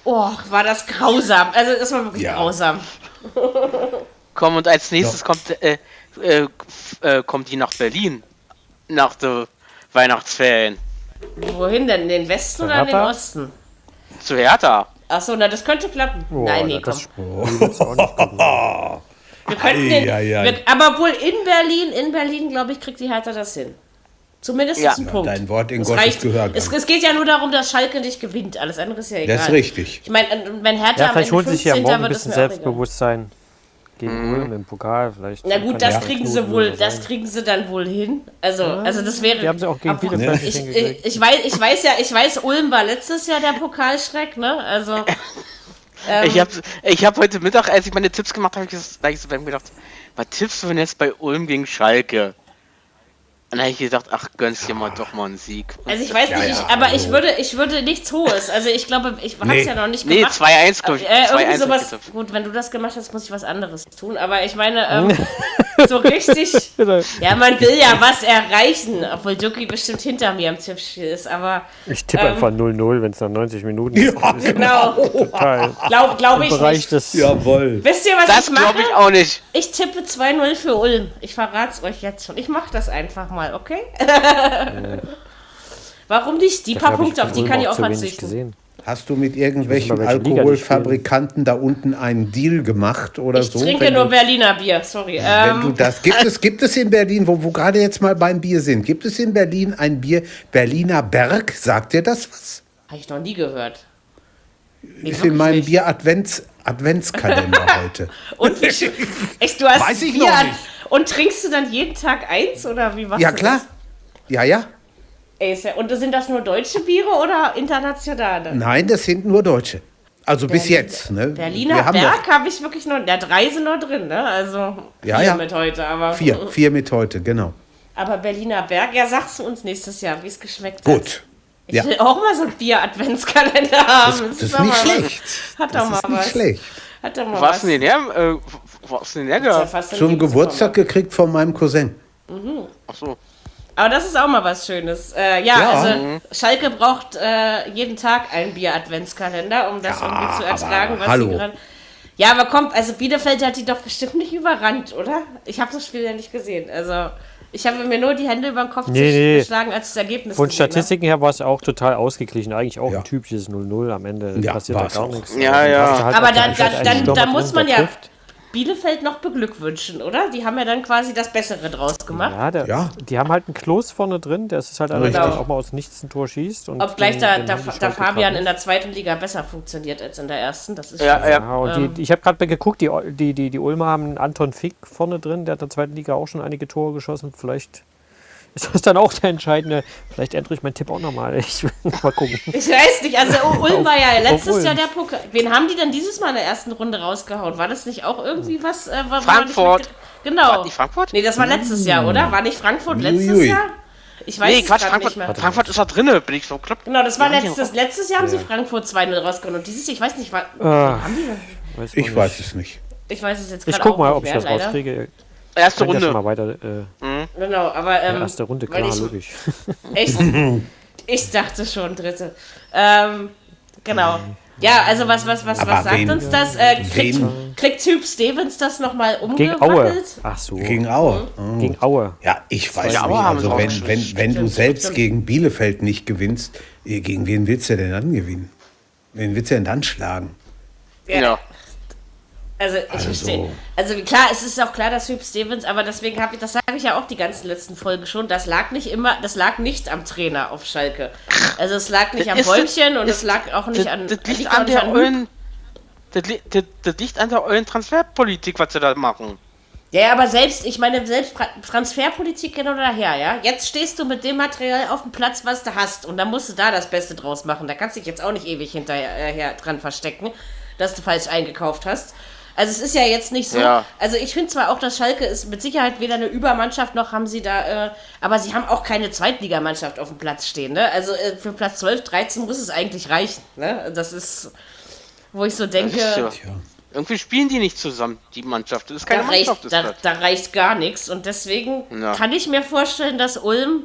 oh, war das grausam. Also das war wirklich ja. grausam. Komm, und als nächstes ja. kommt, äh, äh, äh, kommt die nach Berlin. Nach der Weihnachtsferien. Wohin denn? In den Westen oder in den Osten? Zu Hertha. Achso, na das könnte klappen. Oh, Nein, nee, komm. wir könnten den, wir, aber wohl in Berlin, in Berlin, glaube ich, kriegt die Hertha das hin. Zumindest ja. ein Punkt. Dein Wort in das Gottes reicht. Gehör. Es, es, geht ja nur darum, dass Schalke nicht gewinnt. Alles andere ist ja egal. Das ist richtig. Ich meine, wenn Hertha ja, vielleicht holt sich ja morgen ein bisschen Selbstbewusstsein gegen mhm. Ulm im Pokal vielleicht. Na gut, das kriegen sie wohl, das kriegen sie dann wohl hin. Also, ja, also das wäre. Die haben sie auch gegen Bielefeld ich, ich, ich, weiß, ich weiß ja, ich weiß, Ulm war letztes Jahr der Pokalschreck, ne? Also. ähm, ich habe ich hab heute Mittag, als ich meine Tipps gemacht habe, hab ich so gedacht, was tippst du denn jetzt bei Ulm gegen Schalke? Und dann habe ich gedacht, ach, gönnst dir mal doch mal einen Sieg. Also ich weiß ja, nicht, ja, ich, aber ich würde, ich würde nichts Hohes. Also ich glaube, ich habe es ja noch nicht gemacht. Nee, 2-1 glaube ich. Äh, irgendwie sowas, gut, wenn du das gemacht hast, muss ich was anderes tun. Aber ich meine, ähm, so richtig, ja, man will ja was erreichen. Obwohl Duki bestimmt hinter mir im Tippspiel ist, aber... Ich tippe ähm, einfach 0-0, wenn es nach 90 Minuten ja, ist. genau. Total. Glaube glaub ich Bereich nicht. Des Jawohl. Wisst ihr, was das ich mache? Das glaube ich auch nicht. Ich tippe 2-0 für Ulm. Ich verrate es euch jetzt schon. Ich mache das einfach mal mal, okay? Warum nicht? Die Dafür paar Punkte, auf die kann ich auch verzichten. Hast du mit irgendwelchen Alkoholfabrikanten da unten einen Deal gemacht oder ich so? Ich trinke nur du, Berliner Bier, sorry. Wenn ähm, du das, gibt, es, gibt es in Berlin, wo wir gerade jetzt mal beim Bier sind, gibt es in Berlin ein Bier, Berliner Berg? Sagt dir das was? Habe ich noch nie gehört. Nee, ist in meinem Bier Advents, Adventskalender heute. Und echt, du hast Weiß ich Bier noch nicht. Und trinkst du dann jeden Tag eins oder wie was? Ja, klar. Das? Ja, ja. Ey, ja, und sind das nur deutsche Biere oder internationale? Nein, das sind nur deutsche. Also Berlin, bis jetzt. Ne? Berliner haben Berg habe ich wirklich nur. Der drei sind noch drin, ne? Also ja, vier ja. mit heute, aber. Vier, vier mit heute, genau. Aber Berliner Berg, ja, sagst du uns nächstes Jahr, wie es geschmeckt hat. Gut. Ich ja. will auch mal so ein Bier-Adventskalender haben. Das, das ist, nicht schlecht. Hat doch mal was. Nicht schlecht. Hat doch mal was. Was denn her? Äh, was denn her Ja Zum Geburtstag gekriegt von meinem Cousin. Mhm. Ach so. Aber das ist auch mal was Schönes. Äh, ja, ja, also mhm. Schalke braucht äh, jeden Tag einen Bier-Adventskalender, um das ja, irgendwie zu ertragen, was hallo. sie gerade. Ja, aber kommt, also Bielefeld hat die doch bestimmt nicht überrannt, oder? Ich habe das Spiel ja nicht gesehen. Also. Ich habe mir nur die Hände über den Kopf nee, nee. geschlagen, als das Ergebnis Von Statistiken her war es auch total ausgeglichen. Eigentlich auch ja. ein typisches 0-0 am Ende. Ja, passiert da gar nichts. Ja, ja. Halt aber dann, dann, dann, dann muss man ja. Trifft. Bielefeld noch beglückwünschen, oder? Die haben ja dann quasi das Bessere draus gemacht. Ja, der, ja. die haben halt einen Klos vorne drin, der ist halt einer, der auch mal aus nichts ein Tor schießt. Und Ob da, da, da Fabian in der zweiten Liga besser funktioniert als in der ersten, das ist ja, schon, ja. und ähm, die, ich habe gerade geguckt, die, die, die, die Ulmer haben einen Anton Fick vorne drin, der hat in der zweiten Liga auch schon einige Tore geschossen. Vielleicht ist das dann auch der entscheidende. Vielleicht ändere ich meinen Tipp auch nochmal. Ich will mal gucken. Ich weiß nicht, also Ulm war ja letztes Jahr der Pokal. Wen haben die denn dieses Mal in der ersten Runde rausgehauen? War das nicht auch irgendwie was? Äh, war, Frankfurt. genau. War nicht Frankfurt? Nee, das war letztes Jahr, oder? War nicht Frankfurt letztes Uiui. Jahr? Ich weiß nee, Quatsch, Frankfurt, nicht mehr. Frankfurt ist da drinne, bin ich so klappt. Genau, das war letztes, letztes Jahr haben ja. sie Frankfurt 2-0 rausgehauen und dieses Jahr, ich weiß nicht, war, äh, haben die Weiß ich weiß es nicht. Ich weiß es jetzt gerade Ich guck mal, ob ich das rauskriege. Erste Runde. Ja mal weiter, äh, mhm. Genau, aber. Ähm, erste Runde, klar, ich, logisch. Echt? ich dachte schon, dritte. Ähm, genau. Ja, also was, was, was, was sagt wen, uns das? Äh, kriegt, kriegt Typ Stevens das nochmal umgewandelt? Gegen Aue. Ach so. Gegen Aue. Mhm. Gegen Aue. Ja, ich weiß nicht. Also wenn, wenn, wenn du selbst gegen Bielefeld nicht gewinnst, äh, gegen wen willst du denn dann gewinnen? Wen willst du denn dann schlagen? Ja. Also ich also. verstehe. Also klar, es ist auch klar, dass Hüb Stevens, aber deswegen habe ich, das sage ich ja auch die ganzen letzten Folgen schon, das lag nicht immer, das lag nicht am Trainer auf Schalke. Also es lag nicht das am Bäumchen und es lag auch nicht das, an. Das liegt an der euren, das, das, das liegt an der euren Transferpolitik, was sie da machen. Ja, aber selbst, ich meine, selbst Transferpolitik hin oder her, ja. Jetzt stehst du mit dem Material auf dem Platz, was du hast. Und dann musst du da das Beste draus machen. Da kannst du dich jetzt auch nicht ewig hinterher dran verstecken, dass du falsch eingekauft hast. Also es ist ja jetzt nicht so. Ja. Also ich finde zwar auch, dass Schalke ist mit Sicherheit weder eine Übermannschaft noch haben sie da, äh, aber sie haben auch keine Zweitligamannschaft auf dem Platz stehen. Ne? Also äh, für Platz 12, 13 muss es eigentlich reichen. Ne? Das ist, wo ich so denke. Ja. Irgendwie spielen die nicht zusammen, die Mannschaft. Das ist keine da Mannschaft. Reicht, da, da, reicht gar nichts. Und deswegen ja. kann ich mir vorstellen, dass Ulm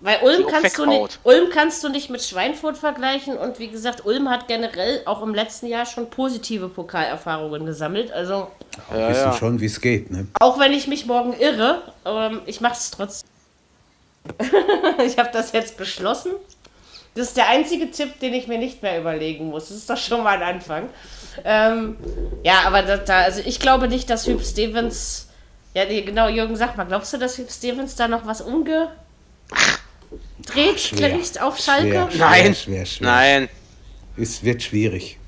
weil Ulm kannst, du nicht, Ulm kannst du nicht mit Schweinfurt vergleichen und wie gesagt, Ulm hat generell auch im letzten Jahr schon positive Pokalerfahrungen gesammelt. Also ja, wissen ja. schon, wie es geht. Ne? Auch wenn ich mich morgen irre, ähm, ich mache es trotzdem. ich habe das jetzt beschlossen. Das ist der einzige Tipp, den ich mir nicht mehr überlegen muss. Das ist doch schon mal ein Anfang. Ähm, ja, aber da, da, also ich glaube nicht, dass Hüb Stevens. Ja, genau, Jürgen, sag mal, glaubst du, dass Hüb Stevens da noch was umge dreht schlecht auf Schalke? Schwer, Nein. Schwer, schwer, Nein. Es wird schwierig.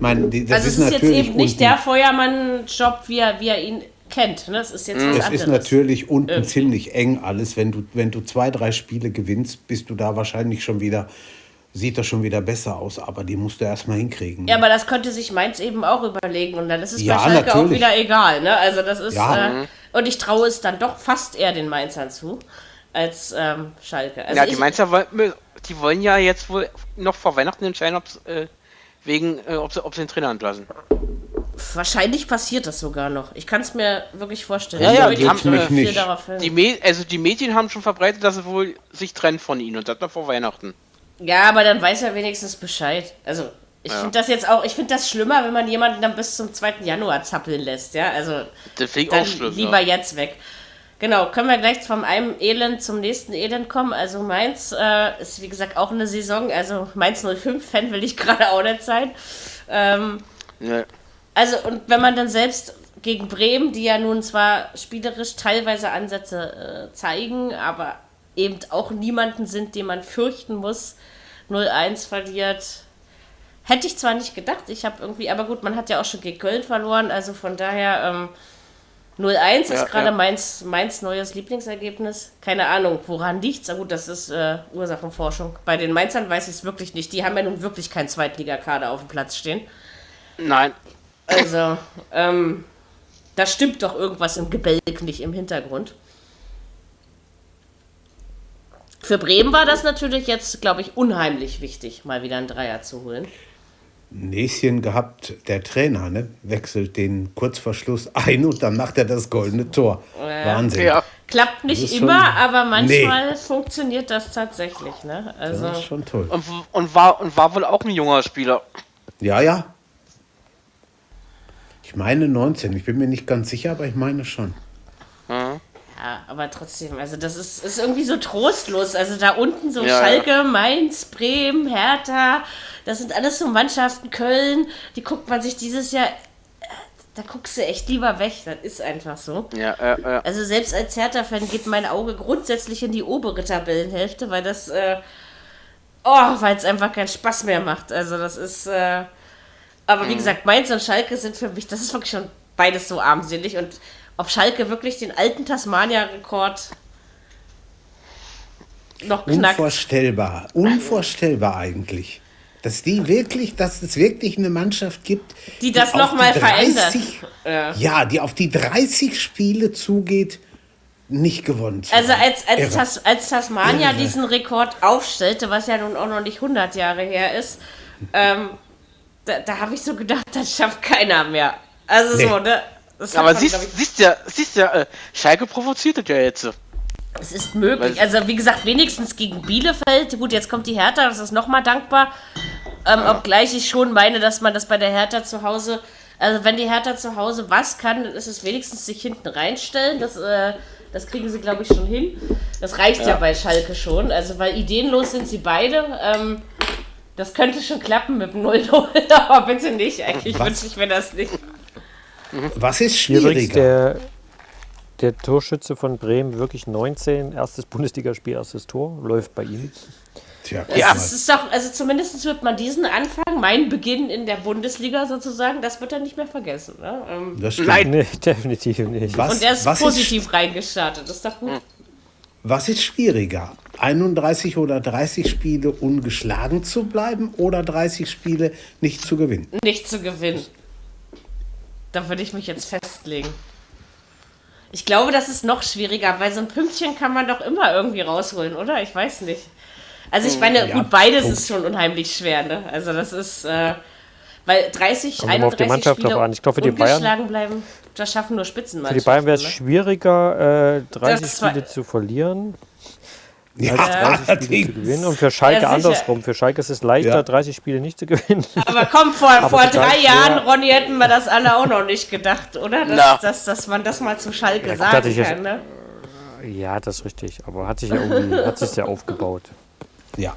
Mein, das also ist es ist jetzt eben nicht der Feuermann-Job, wie er, wie er ihn kennt. Ne? Das ist jetzt was Es ist natürlich unten Irgendwie. ziemlich eng alles. Wenn du, wenn du zwei, drei Spiele gewinnst, bist du da wahrscheinlich schon wieder, sieht das schon wieder besser aus. Aber die musst du erstmal hinkriegen. Ne? Ja, aber das könnte sich Mainz eben auch überlegen. Und dann ist es ja, bei Schalke natürlich. auch wieder egal. Ne? Also das ist. Ja. Äh, und ich traue es dann doch fast eher den Mainzern zu als ähm, Schalke. Also ja, die Mainzer die wollen ja jetzt wohl noch vor Weihnachten entscheiden, ob's, äh, wegen, äh, ob, sie, ob sie den Trainer entlassen. Wahrscheinlich passiert das sogar noch. Ich kann es mir wirklich vorstellen. Ja, ja, die, haben, äh, nicht. Die, also die Medien haben schon verbreitet, dass sie wohl sich trennen von ihnen und das noch vor Weihnachten. Ja, aber dann weiß er wenigstens Bescheid. Also ich ja. finde das jetzt auch, ich finde das schlimmer, wenn man jemanden dann bis zum 2. Januar zappeln lässt, ja. Also das ich auch schlimm, lieber ja. jetzt weg. Genau, können wir gleich vom einem Elend zum nächsten Elend kommen. Also Mainz äh, ist wie gesagt auch eine Saison, also Mainz 05-Fan will ich gerade auch nicht sein. Ähm, ja. Also und wenn man dann selbst gegen Bremen, die ja nun zwar spielerisch teilweise Ansätze äh, zeigen, aber eben auch niemanden sind, den man fürchten muss, 0-1 verliert. Hätte ich zwar nicht gedacht, ich habe irgendwie, aber gut, man hat ja auch schon gegen Köln verloren, also von daher... Ähm, 0-1 ja, ist gerade ja. meins, meins neues Lieblingsergebnis. Keine Ahnung, woran liegt es? Gut, das ist äh, Ursachenforschung. Bei den Mainzern weiß ich es wirklich nicht. Die haben ja nun wirklich keinen Zweitligakader auf dem Platz stehen. Nein. Also, ähm, da stimmt doch irgendwas im Gebälk nicht im Hintergrund. Für Bremen war das natürlich jetzt, glaube ich, unheimlich wichtig, mal wieder einen Dreier zu holen. Näschen gehabt, der Trainer, ne? wechselt den Kurzverschluss ein und dann macht er das goldene Tor. Ja. Wahnsinn. Ja. Klappt nicht immer, schon, aber manchmal nee. funktioniert das tatsächlich. Ne? Also das ist schon toll. Und, und, war, und war wohl auch ein junger Spieler. Ja, ja. Ich meine 19, ich bin mir nicht ganz sicher, aber ich meine schon. Ja, aber trotzdem, also das ist, ist irgendwie so trostlos. Also da unten so ja, Schalke, Mainz, Bremen, Hertha, das sind alles so Mannschaften, Köln, die guckt man sich dieses Jahr, da guckst du echt lieber weg, das ist einfach so. Ja, ja, ja. Also selbst als Hertha-Fan geht mein Auge grundsätzlich in die obere Tabellenhälfte, weil das, äh, oh, weil es einfach keinen Spaß mehr macht. Also das ist, äh, aber wie mhm. gesagt, Mainz und Schalke sind für mich, das ist wirklich schon beides so armselig und ob Schalke wirklich den alten Tasmania-Rekord noch knackt. Unvorstellbar, unvorstellbar eigentlich. Dass die wirklich, dass es wirklich eine Mannschaft gibt, die das nochmal verändert. Ja. ja, die auf die 30 Spiele zugeht, nicht gewonnen zu Also als, als, Tas, als Tasmania Irre. diesen Rekord aufstellte, was ja nun auch noch nicht 100 Jahre her ist, ähm, da, da habe ich so gedacht, das schafft keiner mehr. Also nee. so, ne? Aber man, siehst, siehst ja, siehst ja, äh, Schalke provoziert das ja jetzt. Es ist möglich. Also wie gesagt, wenigstens gegen Bielefeld. Gut, jetzt kommt die Hertha, das ist nochmal dankbar. Ähm, ja. Obgleich ich schon meine, dass man das bei der Hertha zu Hause, also wenn die Hertha zu Hause was kann, dann ist es wenigstens sich hinten reinstellen. Das, äh, das kriegen sie, glaube ich, schon hin. Das reicht ja. ja. bei Schalke schon. Also weil ideenlos sind sie beide. Ähm, das könnte schon klappen mit dem 0-0, aber bitte nicht. Eigentlich wünsche ich mir das nicht. Was ist schwieriger? Der, der Torschütze von Bremen wirklich 19, erstes Bundesligaspiel, erstes Tor, läuft bei ihm. Tja, ja. Es ist doch, also zumindest wird man diesen Anfang, mein Beginn in der Bundesliga sozusagen, das wird er nicht mehr vergessen. Ne? Ähm, das stimmt. Nein, nee, definitiv nicht. Was, und er ist positiv ist, reingestartet, das ist doch gut. Was ist schwieriger? 31 oder 30 Spiele ungeschlagen zu bleiben oder 30 Spiele nicht zu gewinnen? Nicht zu gewinnen. Da würde ich mich jetzt festlegen. Ich glaube, das ist noch schwieriger, weil so ein Pünktchen kann man doch immer irgendwie rausholen, oder? Ich weiß nicht. Also ich hm, meine, ja, gut, beides Punkt. ist schon unheimlich schwer, ne? Also das ist, äh, weil 30, Kommt 31 auf die Mannschaft Spiele an. Ich glaube, für die Bayern, bleiben, das schaffen nur Spitzenmannschaften. Für die Bayern wäre es ne? schwieriger, äh, 30 Spiele zu verlieren. Ja, als 30 Spiele zu gewinnen. Und für Schalke ja, andersrum. Für Schalke ist es leichter, ja. 30 Spiele nicht zu gewinnen. Aber komm, vor, vor drei Jahren, Ronny, hätten wir das alle auch noch nicht gedacht, oder? Dass, dass, dass man das mal zu Schalke ja, sagen kann, ne? Ja, das ist richtig. Aber hat sich ja irgendwie hat sich ja aufgebaut. Ja.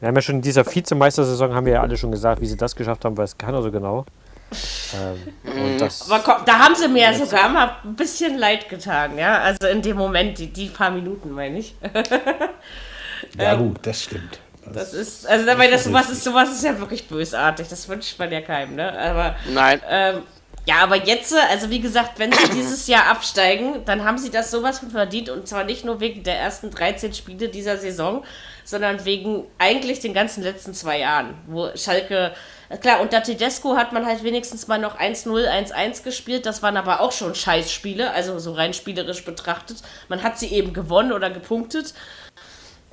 Wir haben ja schon in dieser Vizemeistersaison, haben wir ja alle schon gesagt, wie sie das geschafft haben, weiß keiner so genau. Ähm, Aber komm, da haben sie mir ja sogar mal ein bisschen leid getan, ja. Also in dem Moment, die, die paar Minuten, meine ich. ja, gut, das stimmt. Das, das ist, also dabei, das, sowas, ist, sowas ist ja wirklich bösartig. Das wünscht man ja keinem, ne? Aber, Nein. Ähm, ja, aber jetzt, also wie gesagt, wenn sie dieses Jahr absteigen, dann haben sie das sowas von verdient und zwar nicht nur wegen der ersten 13 Spiele dieser Saison, sondern wegen eigentlich den ganzen letzten zwei Jahren, wo Schalke, klar, unter Tedesco hat man halt wenigstens mal noch 1-0, 1-1 gespielt, das waren aber auch schon Scheißspiele, also so rein spielerisch betrachtet. Man hat sie eben gewonnen oder gepunktet.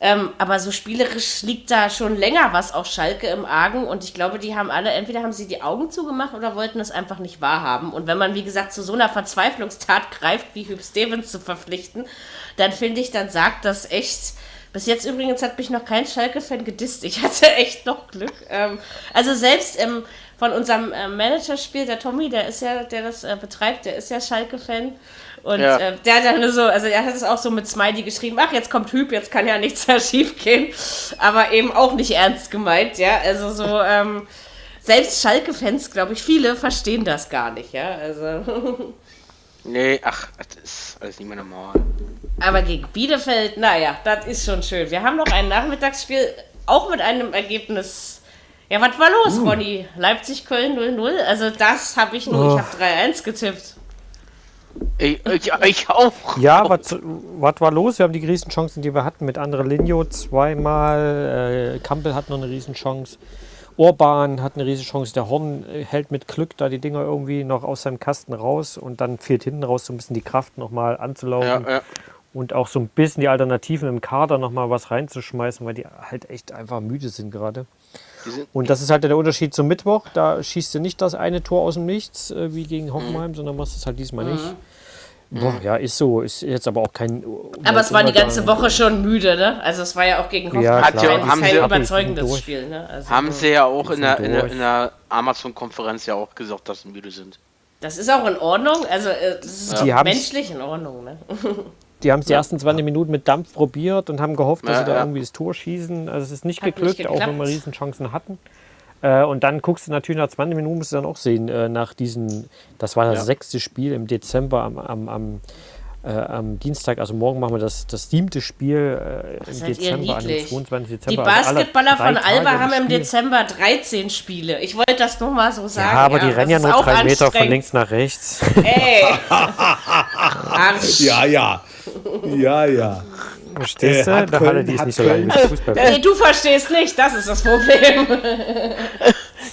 Ähm, aber so spielerisch liegt da schon länger was auf Schalke im Argen und ich glaube, die haben alle, entweder haben sie die Augen zugemacht oder wollten es einfach nicht wahrhaben. Und wenn man, wie gesagt, zu so einer Verzweiflungstat greift, wie Hüb Stevens zu verpflichten, dann finde ich, dann sagt das echt. Bis jetzt übrigens hat mich noch kein Schalke-Fan gedisst. Ich hatte echt noch Glück. Ähm, also selbst ähm, von unserem äh, Managerspiel, der Tommy, der ist ja, der das äh, betreibt, der ist ja Schalke-Fan. Und ja. äh, der hat dann so, also er hat es auch so mit Smiley geschrieben, ach, jetzt kommt Hüb, jetzt kann ja nichts mehr schief gehen. Aber eben auch nicht ernst gemeint, ja. Also so, ähm, selbst Schalke-Fans, glaube ich, viele verstehen das gar nicht, ja. Also. nee, ach, das ist alles nicht mehr normal. Aber gegen Bielefeld, naja, das ist schon schön. Wir haben noch ein Nachmittagsspiel, auch mit einem Ergebnis. Ja, was war los, uh. Ronny? Leipzig-Köln 0-0? Also das habe ich nur, oh. ich habe 3-1 getippt. Ich, ich, ich auch. Ja, was, war los? Wir haben die Riesenchancen, die wir hatten mit Andre Linio zweimal. Äh, Kampel hat noch eine Riesenchance. Orban hat eine Riesenchance. Der Horn äh, hält mit Glück da die Dinger irgendwie noch aus seinem Kasten raus und dann fehlt hinten raus so ein bisschen die Kraft nochmal anzulaufen. Ja, ja. Und auch so ein bisschen die Alternativen im Kader nochmal was reinzuschmeißen, weil die halt echt einfach müde sind gerade. Und das ist halt der Unterschied zum Mittwoch. Da schießt du nicht das eine Tor aus dem Nichts äh, wie gegen Hoffenheim, mhm. sondern machst es halt diesmal mhm. Boah, ja, ist so. Ist jetzt aber auch kein. Aber es war die ganze Woche schon müde, ne? Also es war ja auch gegen Hoffenheim ja, Hat ja, haben kein überzeugendes Spiel, ne? Also haben sie ja auch in der, in der, in der Amazon-Konferenz ja auch gesagt, dass sie müde sind. Das ist auch in Ordnung. Also äh, das ist ja. menschlich in Ordnung, ne? Die haben es die ersten 20 Minuten mit Dampf probiert und haben gehofft, dass ja, sie da ja. irgendwie das Tor schießen. Also es ist nicht Hat geglückt, nicht auch wenn wir Riesenchancen hatten. Äh, und dann guckst du natürlich nach 20 Minuten, musst du dann auch sehen, äh, nach diesem, das war das ja. sechste Spiel im Dezember am, am, am, äh, am, Dienstag, also morgen machen wir das, das siebte Spiel äh, im Dezember, an dem 22. Dezember. Die Basketballer also von Alba haben im Dezember 13 Spiele. Ich wollte das nur mal so sagen. Ja, aber die rennen ja nur drei Meter von links nach rechts. Ey! ja, ja. Ja, ja. Verstehst du? Da Köln, die ist nicht so lange mit Fußball. Nee, du verstehst nicht, das ist das Problem.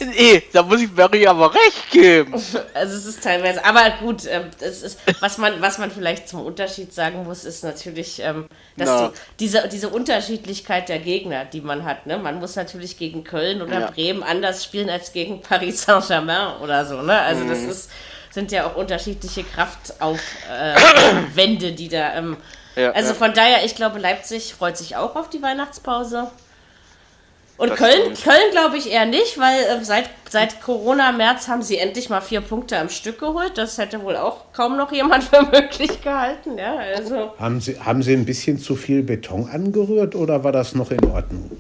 nee, da muss ich Barry aber recht geben. Also es ist teilweise, aber gut, ähm, das ist, was, man, was man vielleicht zum Unterschied sagen muss, ist natürlich, ähm, dass no. die, diese, diese Unterschiedlichkeit der Gegner, die man hat. Ne? Man muss natürlich gegen Köln oder ja. Bremen anders spielen als gegen Paris Saint-Germain oder so. Ne? Also mhm. das ist sind ja auch unterschiedliche Kraftaufwände, äh, die da. Ähm, ja, also ja. von daher, ich glaube, Leipzig freut sich auch auf die Weihnachtspause. Und das Köln, Köln glaube ich eher nicht, weil äh, seit, seit Corona März haben sie endlich mal vier Punkte am Stück geholt. Das hätte wohl auch kaum noch jemand für möglich gehalten. Ja, also. haben, sie, haben sie ein bisschen zu viel Beton angerührt oder war das noch in Ordnung?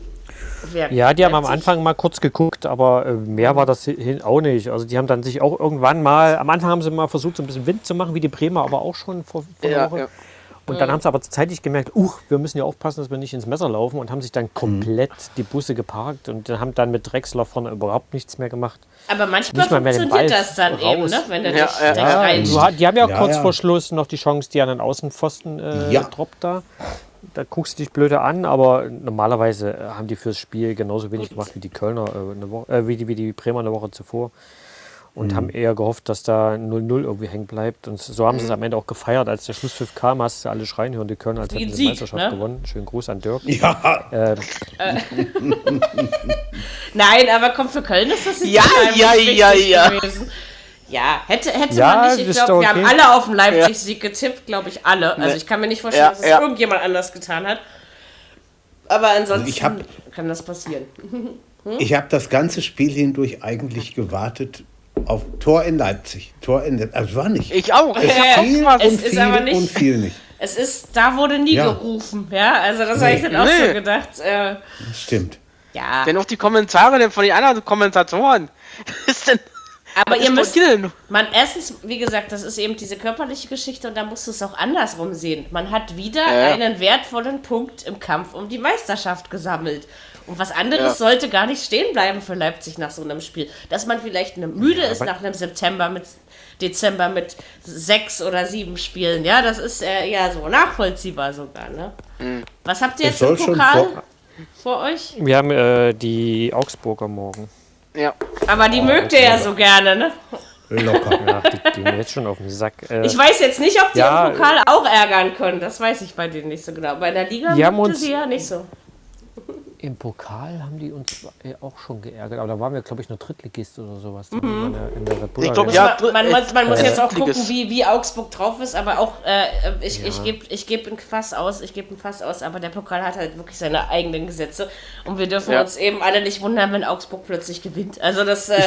Ja, die haben am Anfang mal kurz geguckt, aber äh, mehr war das auch nicht. Also die haben dann sich auch irgendwann mal, am Anfang haben sie mal versucht, so ein bisschen Wind zu machen, wie die Bremer, aber auch schon vor, vor ja, Woche. Ja. Und dann haben sie aber zeitig gemerkt, uh, wir müssen ja aufpassen, dass wir nicht ins Messer laufen und haben sich dann komplett die Busse geparkt und haben dann mit Drechsler vorne überhaupt nichts mehr gemacht. Aber manchmal funktioniert das dann raus. eben, ne? wenn der ja, dich, ja, ja. Die haben ja, ja kurz ja. vor Schluss noch die Chance, die an den Außenpfosten äh, ja. droppt da. Da guckst du dich blöde an, aber normalerweise äh, haben die fürs Spiel genauso wenig Gut. gemacht wie die Kölner, äh, eine Woche, äh, wie, die, wie die Bremer eine Woche zuvor und mhm. haben eher gehofft, dass da 0-0 irgendwie hängen bleibt. Und so haben mhm. sie es am Ende auch gefeiert. Als der Schlusspfiff kam, hast du alle schreien hören, die Köln, als hätten sie die Meisterschaft ne? gewonnen. Schönen Gruß an Dirk. Ja. Ähm. Nein, aber komm, für Köln ist das nicht ja, ja, ja, ja. gewesen. Ja, hätte, hätte ja, man nicht. Ich glaube, okay. wir haben alle auf den Leipzig-Sieg ja. getippt, glaube ich, alle. Also ich kann mir nicht vorstellen, ja, dass es ja. irgendjemand anders getan hat. Aber ansonsten also hab, kann das passieren. Hm? Ich habe das ganze Spiel hindurch eigentlich gewartet, auf Tor in Leipzig. Tor in Leipzig. Also war nicht. Ich auch. Es ja, viel ja. und es viel aber nicht, und viel nicht. Es ist, da wurde nie ja. gerufen, ja. Also das nee. habe ich dann auch nee. so gedacht. Äh, Stimmt. Ja. Denn auch die Kommentare von den anderen Kommentatoren. ist denn aber ihr müsst, man erstens, wie gesagt, das ist eben diese körperliche Geschichte und da musst du es auch andersrum sehen. Man hat wieder ja. einen wertvollen Punkt im Kampf um die Meisterschaft gesammelt. Und was anderes ja. sollte gar nicht stehen bleiben für Leipzig nach so einem Spiel. Dass man vielleicht eine müde ja, ist nach einem September mit Dezember mit sechs oder sieben Spielen. Ja, das ist äh, ja so nachvollziehbar sogar. Ne? Mhm. Was habt ihr jetzt im Pokal vor, vor, euch? Wir haben äh, die Augsburger morgen. Ja. Aber die oh, mögt ihr ja so gerne, ne? Locker. Ja, die gehen jetzt schon auf den Sack. Äh, ich weiß jetzt nicht, ob die ja, im Pokal auch ärgern können. Das weiß ich bei denen nicht so genau. Bei der Liga mögte sie ja nicht so. Im Pokal haben die uns äh, auch schon geärgert, aber da waren wir, glaube ich, nur Drittligist oder sowas mhm. in, der, in der Republik. Ich glaub, ja, man, man, man muss jetzt auch gucken, wie, wie Augsburg drauf ist, aber auch, äh, ich, ja. ich gebe ich geb ein Fass aus, ich gebe ein Fass aus, aber der Pokal hat halt wirklich seine eigenen Gesetze und wir dürfen ja. uns eben alle nicht wundern, wenn Augsburg plötzlich gewinnt. Also das äh,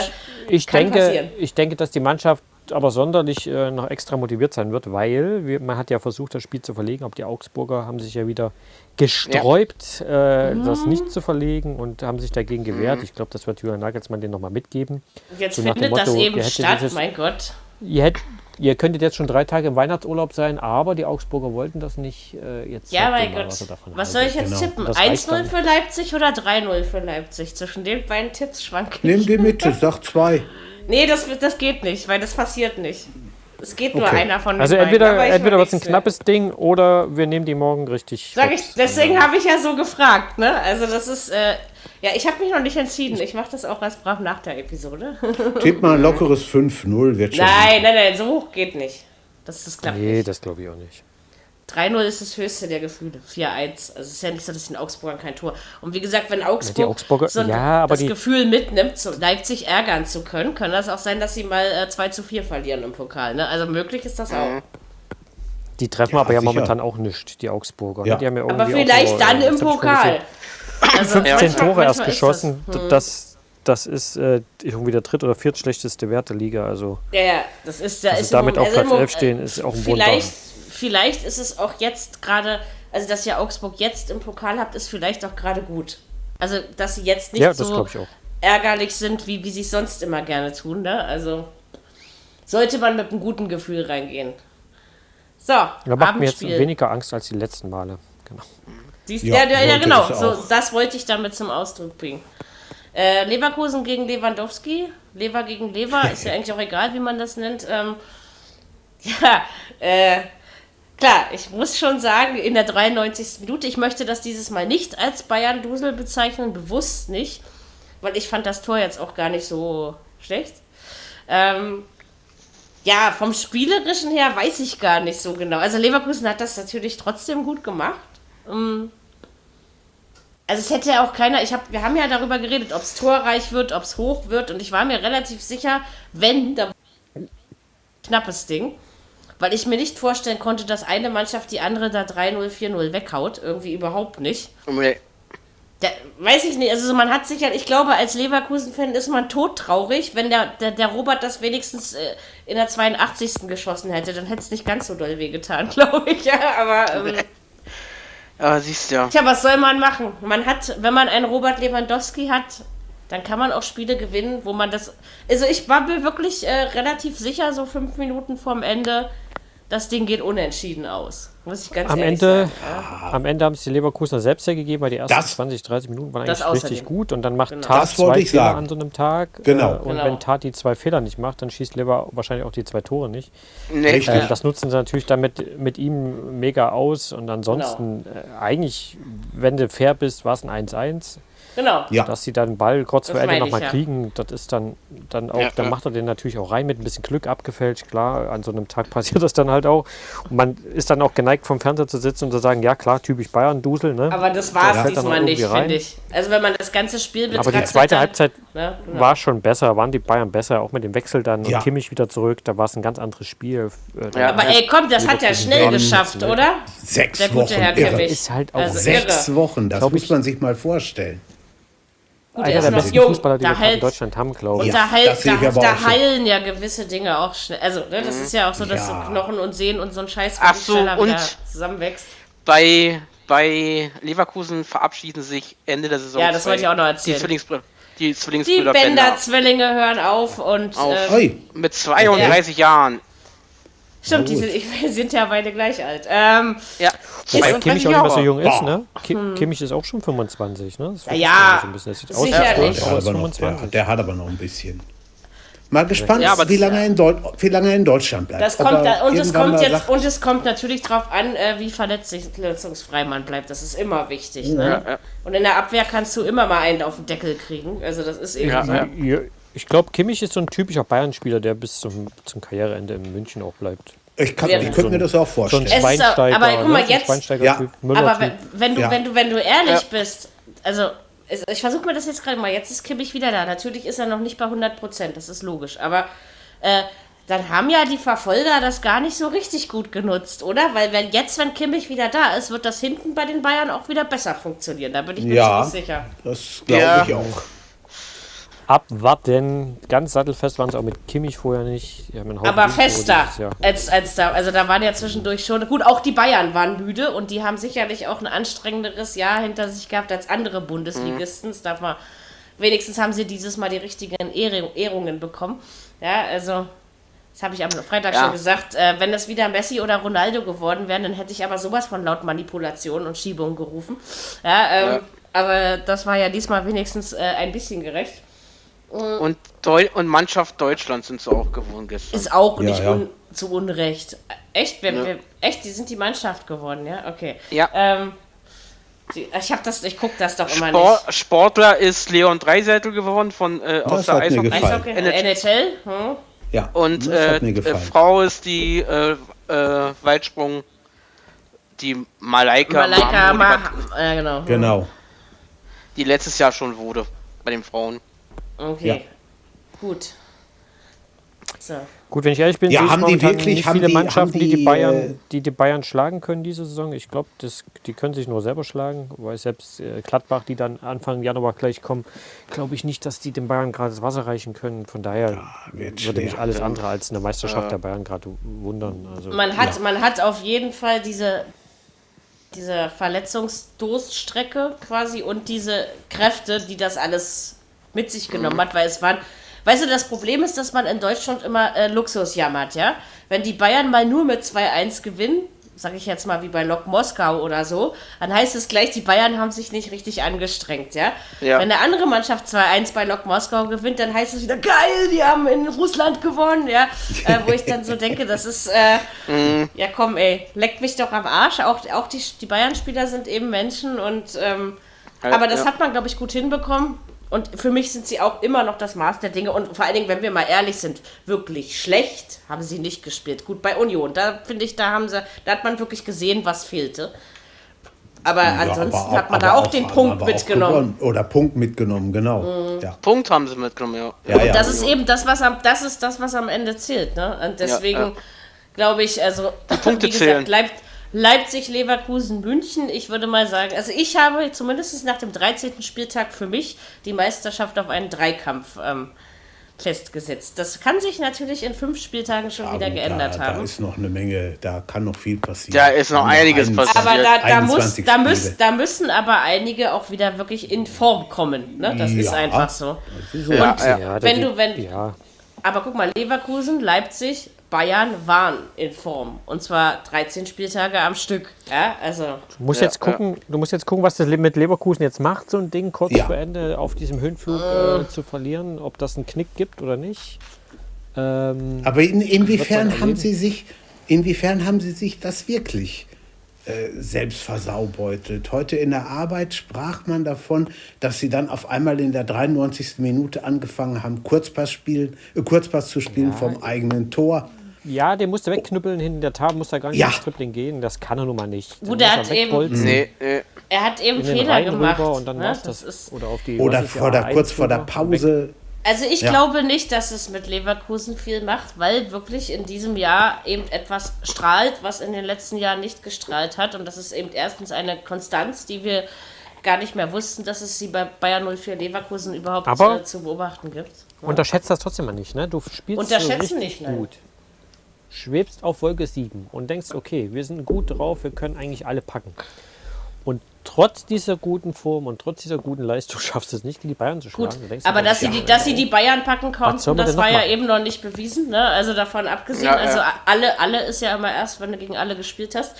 ich, ich kann denke, passieren. Ich denke, dass die Mannschaft aber sonderlich äh, noch extra motiviert sein wird, weil wir, man hat ja versucht, das Spiel zu verlegen. Ob die Augsburger haben sich ja wieder gesträubt, ja. äh, mhm. das nicht zu verlegen und haben sich dagegen gewehrt. Mhm. Ich glaube, das wird Julian Nagelsmann den nochmal mitgeben. Jetzt so findet Motto, das eben statt, dieses, mein Gott. Ihr, hätt, ihr könntet jetzt schon drei Tage im Weihnachtsurlaub sein, aber die Augsburger wollten das nicht. Äh, jetzt ja, mein Gott. Was, was soll ich jetzt genau. tippen? 1-0 für Leipzig oder 3-0 für Leipzig? Zwischen den beiden Tipps schwank ich. Nimm die Mitte, sag zwei. Nee, das, das geht nicht, weil das passiert nicht. Es geht nur okay. einer von Also entweder, entweder wird es ein knappes Ding oder wir nehmen die morgen richtig. Sag ich, deswegen habe ich ja so gefragt, ne? Also das ist, äh, ja, ich habe mich noch nicht entschieden. Ich mache das auch als brav nach der Episode. Tipp mal ein lockeres 5-0 wird schon. Nein, nein, nein, so hoch geht nicht. Das, das klappt nee, nicht. das glaube ich auch nicht. 3-0 ist das höchste der Gefühle. 4-1. Also es ist ja nicht so, dass in Augsburg kein Tor. Und wie gesagt, wenn Augsburg Augsburger, so ja, das Gefühl mitnimmt, so Leipzig ärgern zu können, kann das auch sein, dass sie mal äh, 2 zu 4 verlieren im Pokal. Ne? Also möglich ist das auch. Die treffen ja, aber ja momentan auch nicht, die Augsburger. Ja. Die haben ja aber vielleicht auch, dann äh, im Pokal. Also 15 Tore erst geschossen. Das, hm. das, das ist äh, irgendwie der dritt- oder viertschlechteste Wert der Liga. Also, ja, ja, das ist, da also ist damit auf also Platz 11 stehen, ist auch ein Wunder. Vielleicht vielleicht ist es auch jetzt gerade, also dass ihr Augsburg jetzt im Pokal habt, ist vielleicht auch gerade gut. Also, dass sie jetzt nicht ja, so ärgerlich sind, wie, wie sie es sonst immer gerne tun. Ne? Also sollte man mit einem guten Gefühl reingehen. So, da macht mir jetzt weniger Angst als die letzten Male. Genau. Siehst, ja, ja, ja, genau. Das, so, das wollte ich damit zum Ausdruck bringen. Äh, Leverkusen gegen Lewandowski. Lever gegen Lever. Ist ja eigentlich auch egal, wie man das nennt. Ähm, ja, äh, Klar, ich muss schon sagen, in der 93. Minute, ich möchte das dieses Mal nicht als Bayern-Dusel bezeichnen, bewusst nicht, weil ich fand das Tor jetzt auch gar nicht so schlecht. Ähm, ja, vom Spielerischen her weiß ich gar nicht so genau. Also Leverkusen hat das natürlich trotzdem gut gemacht. Ähm, also es hätte ja auch keiner, ich hab, wir haben ja darüber geredet, ob es torreich wird, ob es hoch wird und ich war mir relativ sicher, wenn, dann knappes Ding weil ich mir nicht vorstellen konnte, dass eine Mannschaft die andere da 3-0, 4-0 weghaut. Irgendwie überhaupt nicht. Nee. Da, weiß ich nicht, also man hat sich ja, ich glaube, als Leverkusen-Fan ist man todtraurig, wenn der, der, der Robert das wenigstens äh, in der 82. geschossen hätte, dann hätte es nicht ganz so doll wehgetan, glaube ich, ja, aber. Ähm, ja, siehst du ja. Tja, was soll man machen? Man hat, wenn man einen Robert Lewandowski hat, dann kann man auch Spiele gewinnen, wo man das. Also ich war mir wirklich äh, relativ sicher, so fünf Minuten vorm Ende, das Ding geht unentschieden aus. Muss ich ganz am ehrlich Ende, sagen. Ja. Am Ende haben es die Leverkusener selbst hergegeben, weil die ersten Das- 20, 30 Minuten waren eigentlich richtig gut. Und dann macht Genau. Tat zwei Fehler sagen. an so einem Tag. Genau. Äh, und Genau. wenn Tat die zwei Fehler nicht macht, dann schießt Lever wahrscheinlich auch die zwei Tore nicht. Nee, Richtig. Äh, das nutzen sie natürlich dann mit, mit ihm mega aus. Und ansonsten, Genau. äh, eigentlich, wenn du fair bist, war es ein 1-1. Genau. Ja. Dass sie dann den Ball kurz Das vor Ende nochmal ja. kriegen, das ist dann, dann auch, Ja, dann ja. macht er den natürlich auch rein mit ein bisschen Glück abgefälscht. Klar, an so einem Tag passiert das dann halt auch. Und man ist dann auch geneigt, vom Fernseher zu sitzen und zu sagen, ja klar, typisch Bayern, Dusel, ne? Aber das war es diesmal nicht, finde ich. Also wenn man das ganze Spiel Aber betrachtet... die zweite dann, Halbzeit Ne, genau. war schon besser, waren die Bayern besser, auch mit dem Wechsel dann Ja. und Kimmich wieder zurück, da war es ein ganz anderes Spiel. Äh. Aber ey, komm, das hat er schnell geschafft, oder? Sechs Der gute Wochen. Herr Irre. Kimmich. Ist halt auch Also Sechs irre. Wochen, das muss man sich mal vorstellen. Gut, einer er ist der besten jung. Fußballer, die Da wir gerade in Deutschland haben, glaube und ich. Ja, da, das sehe ich da, da so. heilen ja gewisse Dinge auch schnell. Also, ne, das ist ja auch so, dass Ja. so Knochen und Sehnen und so ein Scheiß Ach so, und- wieder zusammenwächst. bei, bei Leverkusen verabschieden sich Ende der Saison. Ja, das wollte ich auch noch Die, erzählen. Die Die Zwillingsbrüder Bender. Bender-Zwillinge hören auf und Auf. äh, Ui, Mit 32 Jahren. Stimmt, die sind, wir sind ja beide gleich alt. Ähm, Ja, Weil Kimmich auch nicht mehr so jung ist, ne? Ki Kimmich ist auch schon 25, ne? Das Hm. Ja, so ein bisschen. Das sieht sicherlich. aus der, hat noch, der, 25. der hat aber noch ein bisschen. Mal gespannt, Ja, wie, lange er in Deu wie lange er in Deutschland bleibt. das kommt da, und es kommt jetzt sagt, und es kommt natürlich drauf an, äh, wie verletzlich- verletzungsfrei man bleibt. Das ist immer wichtig. Ne? Ja, ja. Und in der Abwehr kannst du immer mal einen auf den Deckel kriegen. Also das ist eben Ja, so. Ich glaube, Kimmich ist so ein typischer Bayern-Spieler, der bis zum, zum Karriereende in München auch bleibt. ich, kann, Ja. ich könnte mir das auch So ein vorstellen. Ist auch- Schweinsteiger, aber guck mal, ne? So ein jetzt- Ja. Aber wenn, wenn, du, Ja. wenn, du, wenn du ehrlich Ja. bist, also ich versuche mir das jetzt gerade mal, jetzt ist Kimmich wieder da. Natürlich ist er noch nicht bei 100 Prozent, das ist logisch. Aber äh, dann haben ja die Verfolger das gar nicht so richtig gut genutzt, oder? Weil wenn jetzt, wenn Kimmich wieder da ist, wird das hinten bei den Bayern auch wieder besser funktionieren. Da bin ich mir Ja, ziemlich sicher. das glaube Ja. ich auch. Abwarten. Ganz sattelfest waren sie auch mit Kimmich vorher nicht. Aber fester als, als da. Also da waren ja zwischendurch schon. Gut, auch die Bayern waren müde und die haben sicherlich auch ein anstrengenderes Jahr hinter sich gehabt als andere Bundesligisten. Das darf man. Wenigstens haben sie dieses Mal die richtigen Ehrung- Ehrungen bekommen. Ja, also. Das habe ich am Freitag Ja. schon gesagt. Äh, wenn das wieder Messi oder Ronaldo geworden wären, dann hätte ich aber sowas von laut Manipulation und Schiebung gerufen. Ja, ähm, Ja. aber das war ja diesmal wenigstens äh, ein bisschen gerecht. Und, Deu und Mannschaft Deutschland sind so auch gewonnen gestern. Ist auch Ja, nicht ja. Un zu Unrecht. Echt? Wer, Ja. wer, echt? Die sind die Mannschaft geworden, ja? Okay. Ja. Ähm, die, ich hab das, ich guck das doch immer Spor Sportler ist Leon Dreiseitel geworden von äh, aus der Eishockey. nicht. Eishockey, NHL. NHL? Hm? Ja, Und äh, äh. Frau ist die äh, äh, Weitsprung, die Malaika, Malaika, Mahmoudi, Ma ja, genau. Genau. die letztes Jahr schon wurde bei den Frauen. Okay. Ja. Gut. So. Gut, wenn ich ehrlich bin, Ja, haben die momentan wirklich- nicht haben viele die- Mannschaften, haben die, die, die, Bayern, äh, die die Bayern schlagen können diese Saison. Ich glaube, die können sich nur selber schlagen, weil selbst äh, Gladbach, die dann Anfang Januar gleich kommen, glaube ich nicht, dass die den Bayern gerade das Wasser reichen können. Von daher wird würde mich schwer. alles andere als eine Meisterschaft der Bayern gerade wundern. Also, Man hat, man hat auf jeden Fall diese, diese Verletzungsdurststrecke quasi und diese Kräfte, die das alles mit sich genommen hat, weil es waren. Weißt du, das Problem ist, dass man in Deutschland immer äh, Luxus jammert, ja? Wenn die Bayern mal nur mit 2-1 gewinnen, sage ich jetzt mal wie bei Lok Moskau oder so, dann heißt es gleich, die Bayern haben sich nicht richtig angestrengt, ja? Ja. Wenn eine andere Mannschaft 2-1 bei Lok Moskau gewinnt, dann heißt es wieder, geil, die haben in Russland gewonnen, ja? Äh, wo ich dann so denke, das ist, äh, ja komm ey, leckt mich doch am Arsch. Auch, auch die, die Bayern-Spieler sind eben Menschen und, ähm, aber das ja. hat man, glaube ich, gut hinbekommen. Und für mich sind sie auch immer noch das Maß der Dinge. Und vor allen Dingen, wenn wir mal ehrlich sind, wirklich schlecht haben sie nicht gespielt. Gut, bei Union, da finde ich, da haben sie, da hat man wirklich gesehen, was fehlte. Aber Ja, ansonsten aber- hat man da auch, den aber Punkt auch mitgenommen. gewonnen. Oder Punkt mitgenommen, genau. Ja. Punkt haben sie mitgenommen, ja. Ja, ja. Das ist eben das, was am, das ist das, was am Ende zählt. Ne? Und deswegen ja. glaube ich, also Punkte wie zählen. gesagt, bleibt Leipzig, Leverkusen, München. Ich würde mal sagen, also ich habe zumindest nach dem 13. Spieltag für mich die Meisterschaft auf einen Dreikampf ähm, festgesetzt. Das kann sich natürlich in fünf Spieltagen schon Aber wieder geändert da, haben. Da ist noch eine Menge, da kann noch viel passieren. Da ist noch einiges 21 passiert. aber da, da, muss, 21 da, Spiele. da müssen aber einige auch wieder wirklich in Form kommen. Ne? Das ist Ja. einfach so. Ist so. Ja, Und ja. ja, wenn du, wenn, ja, Aber guck mal, Leverkusen, Leipzig, Bayern waren in Form. Und zwar 13 Spieltage am Stück. Ja, also. Du musst, ja, jetzt gucken, ja. du musst jetzt gucken, was das mit Leverkusen jetzt macht, so ein Ding kurz ja. vor Ende auf diesem Höhenflug äh, zu verlieren, ob das einen Knick gibt oder nicht. Ähm, Aber in, inwiefern haben sie sich, inwiefern haben sie sich das wirklich äh, selbst versaubeutelt? Heute in der Arbeit sprach man davon, dass sie dann auf einmal in der 93. Minute angefangen haben, Kurzpass, spielen, äh, Kurzpass zu spielen ja, vom eigenen Tor. Ja, den musste wegknüppeln, in der Tat musste er gar nicht ja. ins Tripling gehen. Das kann er nun mal nicht. Gut, er hat eben, nee, nee. er hat eben Fehler gemacht. Und dann ne? das, das oder auf die, oder vor der, kurz vor der Pause also ich ja. glaube nicht, dass es mit Leverkusen viel macht, weil wirklich in diesem Jahr eben etwas strahlt, was in den letzten Jahren nicht gestrahlt hat. Und das ist eben erstens eine Konstanz, die wir gar nicht mehr wussten, dass es sie bei Bayern 04 Leverkusen überhaupt Aber zu beobachten gibt. Ja. Unterschätzt das trotzdem mal nicht, ne? Du spielst Unterschätzen nicht, nein. gut. Schwebst auf Wolke 7 und denkst, okay, wir sind gut drauf, wir können eigentlich alle packen. Und trotz dieser guten Form und trotz dieser guten Leistung schaffst du es nicht, die Bayern zu schlagen. Gut, aber dass, sie die, dass sie die Bayern packen konnten, das war ja eben noch nicht bewiesen. Ne? Also davon abgesehen, ja, also alle, alle ist ja immer erst, wenn du gegen alle gespielt hast.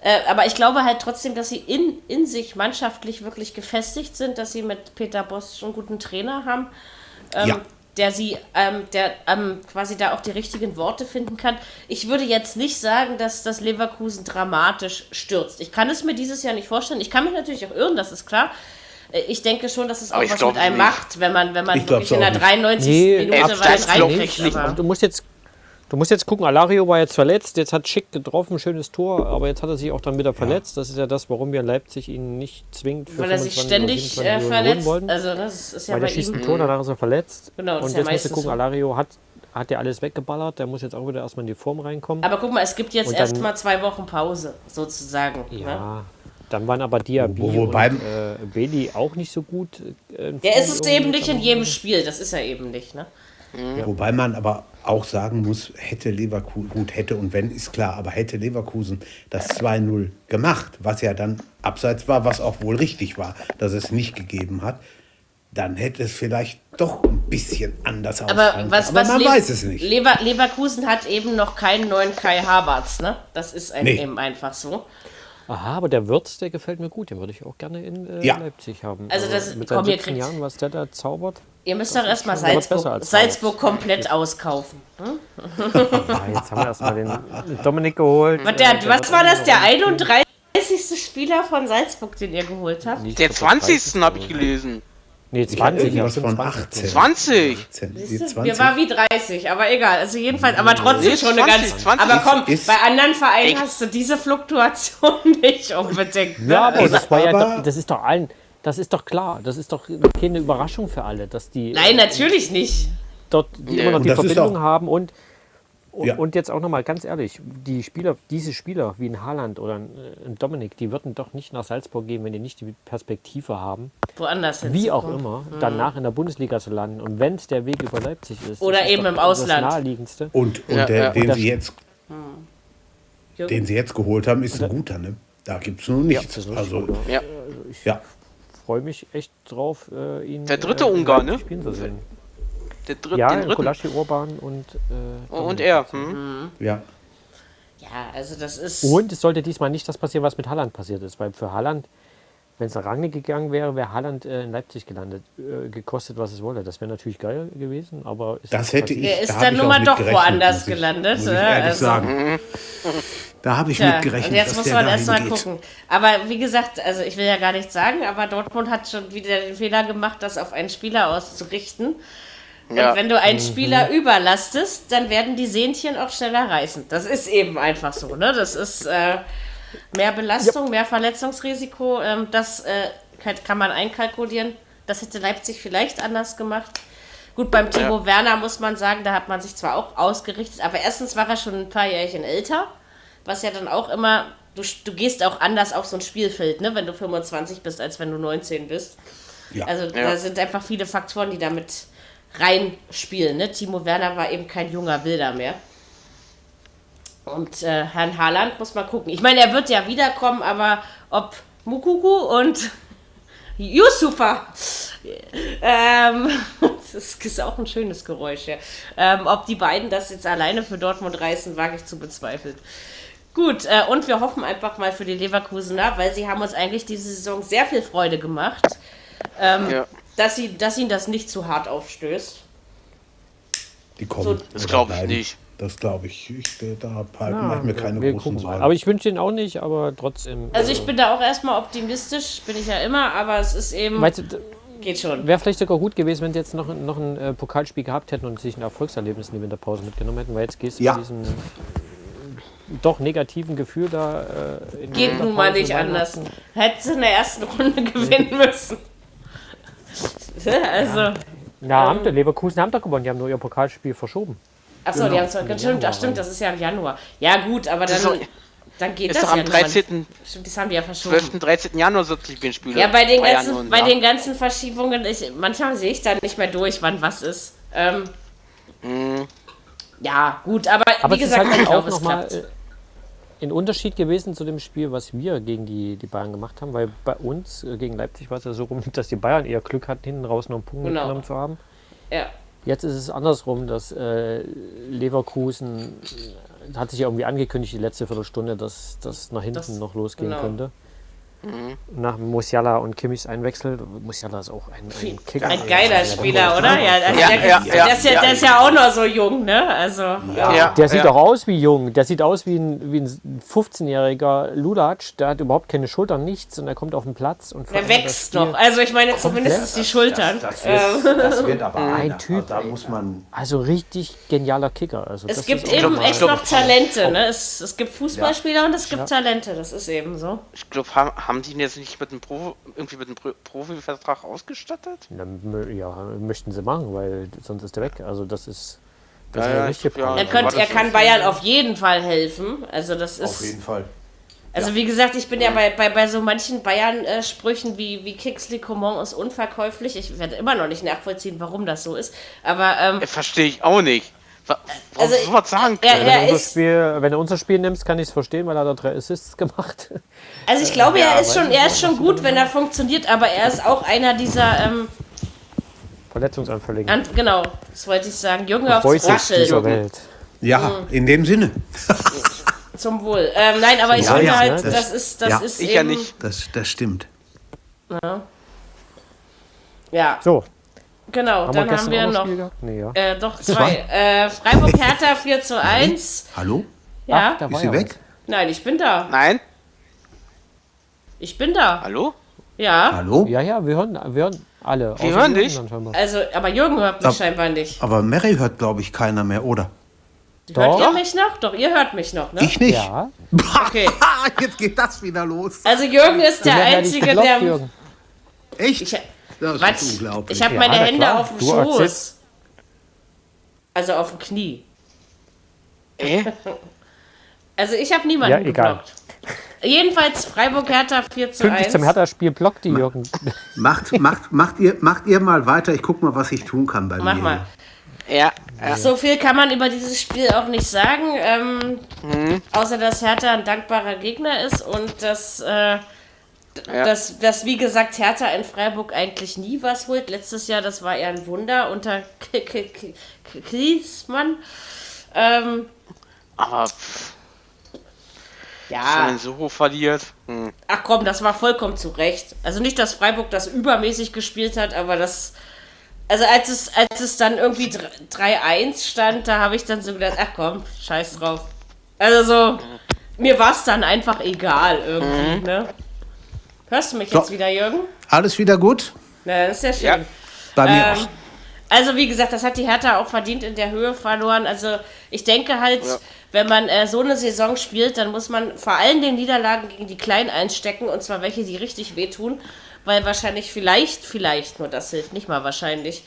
Äh, aber ich glaube halt trotzdem, dass sie in, in sich mannschaftlich wirklich gefestigt sind, dass sie mit Peter Boss schon einen guten Trainer haben. Ähm, ja der sie, ähm, der ähm, quasi da auch die richtigen Worte finden kann. Ich würde jetzt nicht sagen, dass das Leverkusen dramatisch stürzt. Ich kann es mir dieses Jahr nicht vorstellen. Ich kann mich natürlich auch irren, das ist klar. Äh, ich denke schon, dass es auch was mit einem nicht. macht, wenn man, wenn man wirklich in der 93. Nee, Minute weit reinkriegt. Du musst jetzt Du musst jetzt gucken, Alario war jetzt verletzt, jetzt hat Schick getroffen, schönes Tor, aber jetzt hat er sich auch dann wieder verletzt. Das ist ja das, warum wir in Leipzig ihn nicht zwingend für Weil er sich ständig äh, verletzt. Also das ist ja Weil der schießt ein Tor, danach ist er verletzt. Genau, und jetzt musst du gucken, so. Alario hat, hat ja alles weggeballert, der muss jetzt auch wieder erstmal in die Form reinkommen. Aber guck mal, es gibt jetzt erstmal zwei Wochen Pause, sozusagen. Ja. Ne? Dann waren aber Diaby wo, und äh, Beli auch nicht so gut. Äh, der ist es eben nicht in jedem Spiel, das ist er eben nicht. Ne? Mhm. Wobei man aber auch sagen muss, hätte Leverkusen, gut, hätte und wenn, ist klar, aber hätte Leverkusen das 2-0 gemacht, was ja dann abseits war, was auch wohl richtig war, dass es nicht gegeben hat, dann hätte es vielleicht doch ein bisschen anders aber was, aber was man Le weiß es nicht. Lever Leverkusen hat eben noch keinen neuen Kai Havertz, ne? Das ist ein, nee. eben einfach so. Aha, aber der Wirtz, der gefällt mir gut. Den würde ich auch gerne in äh, ja. Leipzig haben. Also, das, mit seinen 17 Jahren, was der da zaubert. Ihr müsst doch erstmal Salzburg, Salzburg komplett auskaufen. Hm? Ja, jetzt haben wir erstmal den Dominik geholt. Was, der, was war das, der 31. Spieler von Salzburg, den ihr geholt habt? Der 20. habe ich gelesen. Nee, 20. Ja, von 18. 20. 18. Wir waren wie 30, aber egal. Also jedenfalls, aber trotzdem nee, schon 20, eine ganz. 20. Aber komm, ist, bei anderen Vereinen echt? hast du diese Fluktuation nicht unbedingt. Ne? Ja, aber das, war ja, das ist doch allen, das ist doch klar. Das ist doch keine Überraschung für alle, dass die. Nein, natürlich nicht. Dort die immer noch die Verbindung haben und und, ja. und jetzt auch nochmal ganz ehrlich, die Spieler, diese Spieler wie ein Haaland oder ein, ein Dominik, die würden doch nicht nach Salzburg gehen, wenn die nicht die Perspektive haben. Woanders Wie auch immer, mhm. danach in der Bundesliga zu landen. Und wenn es der Weg über Leipzig ist. Oder ist eben im Ausland. Das naheliegendste. Und, und ja, der, ja. den, und sie jetzt, mhm. den sie jetzt geholt haben, ist ein guter, ne? Da gibt es nur nichts. also, ja. Ich freue mich echt drauf, äh, ihn. Der dritte äh, Ungar, ne? Spielen zu sehen. Der dritte, ja, den Kolaschi Urban und. Äh, und er. Hm? Mhm. Ja. Ja, also das ist. Und es sollte diesmal nicht das passieren, was mit Halland passiert ist, weil für Halland, wenn es nach Range gegangen wäre, wäre Halland äh, in Leipzig gelandet, äh, gekostet, was es wolle. Das wäre natürlich geil gewesen, aber. das hätte ich. Er ist da dann nun mal doch woanders gelandet. Muss ich, muss ich ehrlich also. sagen. Da habe ich ja, mit gerechnet. Und jetzt muss man erstmal gucken. Aber wie gesagt, also ich will ja gar nichts sagen, aber Dortmund hat schon wieder den Fehler gemacht, das auf einen Spieler auszurichten. Ja. Und wenn du einen mhm. Spieler überlastest, dann werden die Sehnchen auch schneller reißen. Das ist eben einfach so. Ne? Das ist äh, mehr Belastung, ja. mehr Verletzungsrisiko. Ähm, das äh, kann man einkalkulieren. Das hätte Leipzig vielleicht anders gemacht. Gut, beim Timo ja. Werner muss man sagen, da hat man sich zwar auch ausgerichtet, aber erstens war er schon ein paar Jährchen älter, was ja dann auch immer, du, du gehst auch anders auf so ein Spielfeld, ne, wenn du 25 bist, als wenn du 19 bist. Ja. Also da sind einfach viele Faktoren, die damit reinspielen. Ne? Timo Werner war eben kein junger Wilder mehr. Und äh, Herrn Haaland muss mal gucken. Ich meine, er wird ja wiederkommen, aber ob Mukuku und Yusufa ähm, Das ist auch ein schönes Geräusch, ja. Ähm, ob die beiden das jetzt alleine für Dortmund reißen, wage ich zu bezweifeln. Gut, äh, und wir hoffen einfach mal für die Leverkusener, weil sie haben uns eigentlich diese Saison sehr viel Freude gemacht, ähm, ja. Dass, sie, dass ihnen das nicht zu hart aufstößt. Die kommen. So, das glaube ich nicht. Das glaube ich. ich. Da halt, ja, mache mir keine großen Sorgen. Aber ich wünsche ihn auch nicht, aber trotzdem. Also ich äh, bin da auch erstmal optimistisch, bin ich ja immer, aber es ist eben. Weißt du, geht schon. Wäre vielleicht sogar gut gewesen, wenn sie jetzt noch, noch ein äh, Pokalspiel gehabt hätten und sich ein Erfolgserlebnis in die Winterpause mitgenommen hätten, weil jetzt gehst du ja. mit diesem doch negativen Gefühl da äh, in Geht nun mal nicht anders. Hätte sie in der ersten Runde gewinnen müssen. also. Ja, ja ähm, haben, Leverkusen haben doch gewonnen, die haben nur ihr Pokalspiel verschoben. Achso, genau. die haben es stimmt, Januar, das stimmt, das ist ja im Januar. Ja, gut, aber dann, dann geht ist das doch am ja 13. Stimmt, das haben die ja verschoben. 12. 13. Januar so Spiele. Ja, bei den, ganzen, bei den ganzen Verschiebungen, ich, manchmal sehe ich da nicht mehr durch, wann was ist. Ähm, mm. Ja, gut, aber, aber wie gesagt, halt ich glaube, es klappt. Mal, äh, ein Unterschied gewesen zu dem Spiel, was wir gegen die, die Bayern gemacht haben, weil bei uns äh, gegen Leipzig war es ja so rum, dass die Bayern eher Glück hatten, hinten raus noch einen Punkt genau. mitgenommen zu haben. Ja. Jetzt ist es andersrum, dass äh, Leverkusen hat sich ja irgendwie angekündigt, die letzte Viertelstunde, dass das nach hinten das, noch losgehen genau. könnte. Mhm. Nach Musiala und Kimmichs Einwechsel. Musiala ist auch ein, ein Kicker. Ein geiler Spieler, oder? Ja, also ja, der, ja, der, ist ja, der ist ja auch noch so jung, ne? Also, ja. Der sieht auch aus wie jung. Der sieht aus wie ein, wie ein 15-jähriger Ludac. Der hat überhaupt keine Schultern, nichts und er kommt auf den Platz. und Der wächst noch. Also, ich meine, zumindest die Schultern. Das, das, wird, das wird aber ein einer. Typ. Also, da muss man also richtig genialer Kicker. Also, es gibt eben echt noch Talente, ne? Es, es gibt Fußballspieler und es gibt Talente. Das ist eben so. Ich glaube, haben die ihn jetzt nicht mit einem Pro, irgendwie mit einem Profivertrag ausgestattet? ja, möchten sie machen, weil sonst ist er weg. Also das ist. Das ja, ist ja, ja, er, könnt, er kann Bayern auf jeden Fall helfen. Also das ist. Auf jeden Fall. Also ja. wie gesagt, ich bin ja bei, bei, bei so manchen Bayern-Sprüchen wie, wie Kingsley Coman ist unverkäuflich. Ich werde immer noch nicht nachvollziehen, warum das so ist. Aber ähm, verstehe ich auch nicht. Also, was sagen er, er wenn, du Spiel, wenn, du unser Spiel nimmst, kann ich es verstehen, weil er da drei Assists gemacht. Also ich glaube, ja, er ist schon, er ist schon gut, wenn er funktioniert, aber er ist auch einer dieser ähm, Verletzungsanfälligen. An, genau, das wollte ich sagen. Jürgen aufs Raschel. Welt. Ja, mhm. in dem Sinne. Zum Wohl. Ähm, nein, aber ich ja, finde ja, halt, das, das, ist, das ja. ist ich eben, ja nicht. Das, das stimmt. Ja. ja. So, Genau, haben dann wir haben wir noch. Nee, ja. äh, doch, zwei. Äh, Freiburg-Hertha 4 zu 1. Hallo? Ja. Ach, ist sie weg? Nein, ich bin da. Nein. Ich bin da. Hallo? Ja. Hallo? Ja, ja, wir hören, wir hören alle. Wir hören dich. Also, aber Jürgen hört mich aber, scheinbar nicht. Aber Mary hört, glaube ich, keiner mehr, oder? Hört ihr mich noch? Doch, ihr hört mich noch, ne? Ich nicht. Ja. Okay. Jetzt geht das wieder los. Also Jürgen ist der Einzige, geblockt, der... Jürgen. Echt? Ich, das Was? ist unglaublich. Ich habe meine ja, Hände klar. auf dem Schoß. Erzählst. Also auf dem Knie. Äh? Also ich habe niemanden ja, geblockt. Jedenfalls Freiburg-Hertha 4 zu Pünktlich 1. zum Hertha-Spiel blockt die Jürgen. Macht, macht, macht, ihr, macht ihr mal weiter. Ich gucke mal, was ich tun kann bei Mach mir. Mach mal. Ja, ja, So viel kann man über dieses Spiel auch nicht sagen. Ähm, mhm. Außer dass Hertha ein dankbarer Gegner ist und dass äh, ja. dass, dass, wie gesagt, Hertha in Freiburg eigentlich nie was holt. Letztes Jahr, das war eher ein Wunder unter Kliesmann. Ähm, Aber ja. Wenn so hoch verliert. Hm. Ach komm, das war vollkommen zu Recht. Also nicht, dass Freiburg das übermäßig gespielt hat, aber das. Also als es, als es dann irgendwie 3-1 stand, da habe ich dann so gedacht, ach komm, scheiß drauf. Also so, mir war es dann einfach egal irgendwie, mhm. ne? Hörst du mich so. jetzt wieder, Jürgen? Alles wieder gut? Na, das ist ja schön. Ja. Bei mir ähm, auch. Also wie gesagt, das hat die Hertha auch verdient in der Höhe verloren. Also ich denke halt, ja. wenn man äh, so eine Saison spielt, dann muss man vor allem den Niederlagen gegen die Kleinen einstecken und zwar welche, die richtig wehtun, weil wahrscheinlich vielleicht, vielleicht nur das hilft, nicht mal wahrscheinlich.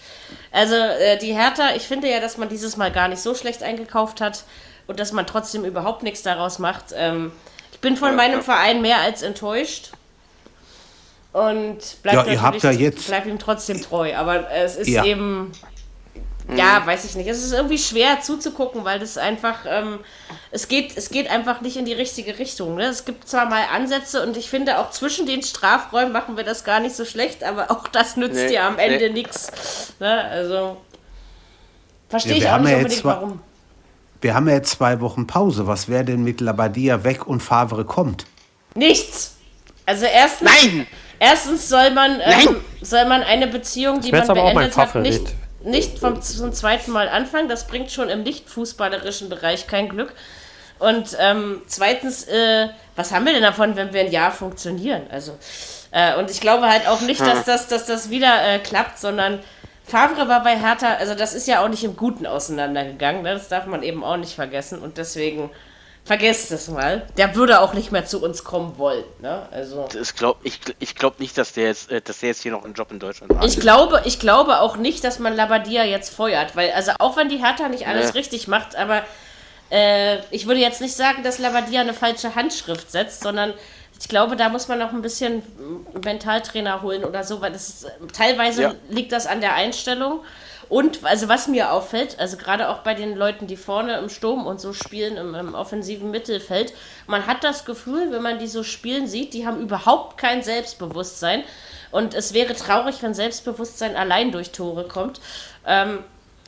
Also äh, die Hertha, ich finde ja, dass man dieses Mal gar nicht so schlecht eingekauft hat und dass man trotzdem überhaupt nichts daraus macht. Ähm, ich bin von meinem Verein mehr als enttäuscht und bleibt, ja, ihr habt ja jetzt bleibt ihm trotzdem treu. Aber es ist ja. eben. ja, weiß ich nicht. Es ist irgendwie schwer zuzugucken, weil das einfach, ähm, es geht, es geht einfach nicht in die richtige Richtung. Ne? Es gibt zwar mal Ansätze und ich finde auch zwischen den Strafräumen machen wir das gar nicht so schlecht, aber auch das nützt nee, dir am Ende nee. nichts. Ne? Also verstehe ja, ich auch nicht unbedingt, zwei, warum. Wir haben ja jetzt zwei Wochen Pause. Was wäre denn mit Labadia weg und Favre kommt? Nichts. Also erstens, Nein! Erstens soll man, ähm, soll man eine Beziehung, die man beendet hat, nicht nicht vom, zum zweiten Mal anfangen. Das bringt schon im nicht-fußballerischen Bereich kein Glück. Und ähm, zweitens, äh, was haben wir denn davon, wenn wir ein Jahr funktionieren? Also, äh, und ich glaube halt auch nicht, dass das, dass das wieder äh, klappt, sondern Favre war bei Hertha, also das ist ja auch nicht im Guten auseinandergegangen, ne? das darf man eben auch nicht vergessen. Und deswegen Vergesst es mal. Der würde auch nicht mehr zu uns kommen wollen. Ne? Also ich glaube ich, ich glaub nicht, dass der, jetzt, äh, dass der jetzt hier noch einen Job in Deutschland hat. Ich glaube, ich glaube auch nicht, dass man Labadia jetzt feuert. Weil, also auch wenn die Hertha nicht alles nee. richtig macht, aber äh, ich würde jetzt nicht sagen, dass Labadia eine falsche Handschrift setzt, sondern ich glaube, da muss man noch ein bisschen Mentaltrainer holen oder so, weil das ist, teilweise ja. liegt das an der Einstellung. Und also was mir auffällt, also gerade auch bei den Leuten, die vorne im Sturm und so spielen, im, im, offensiven Mittelfeld, man hat das Gefühl, wenn man die so spielen sieht, die haben überhaupt kein Selbstbewusstsein. Und es wäre traurig, wenn Selbstbewusstsein allein durch Tore kommt. Ähm,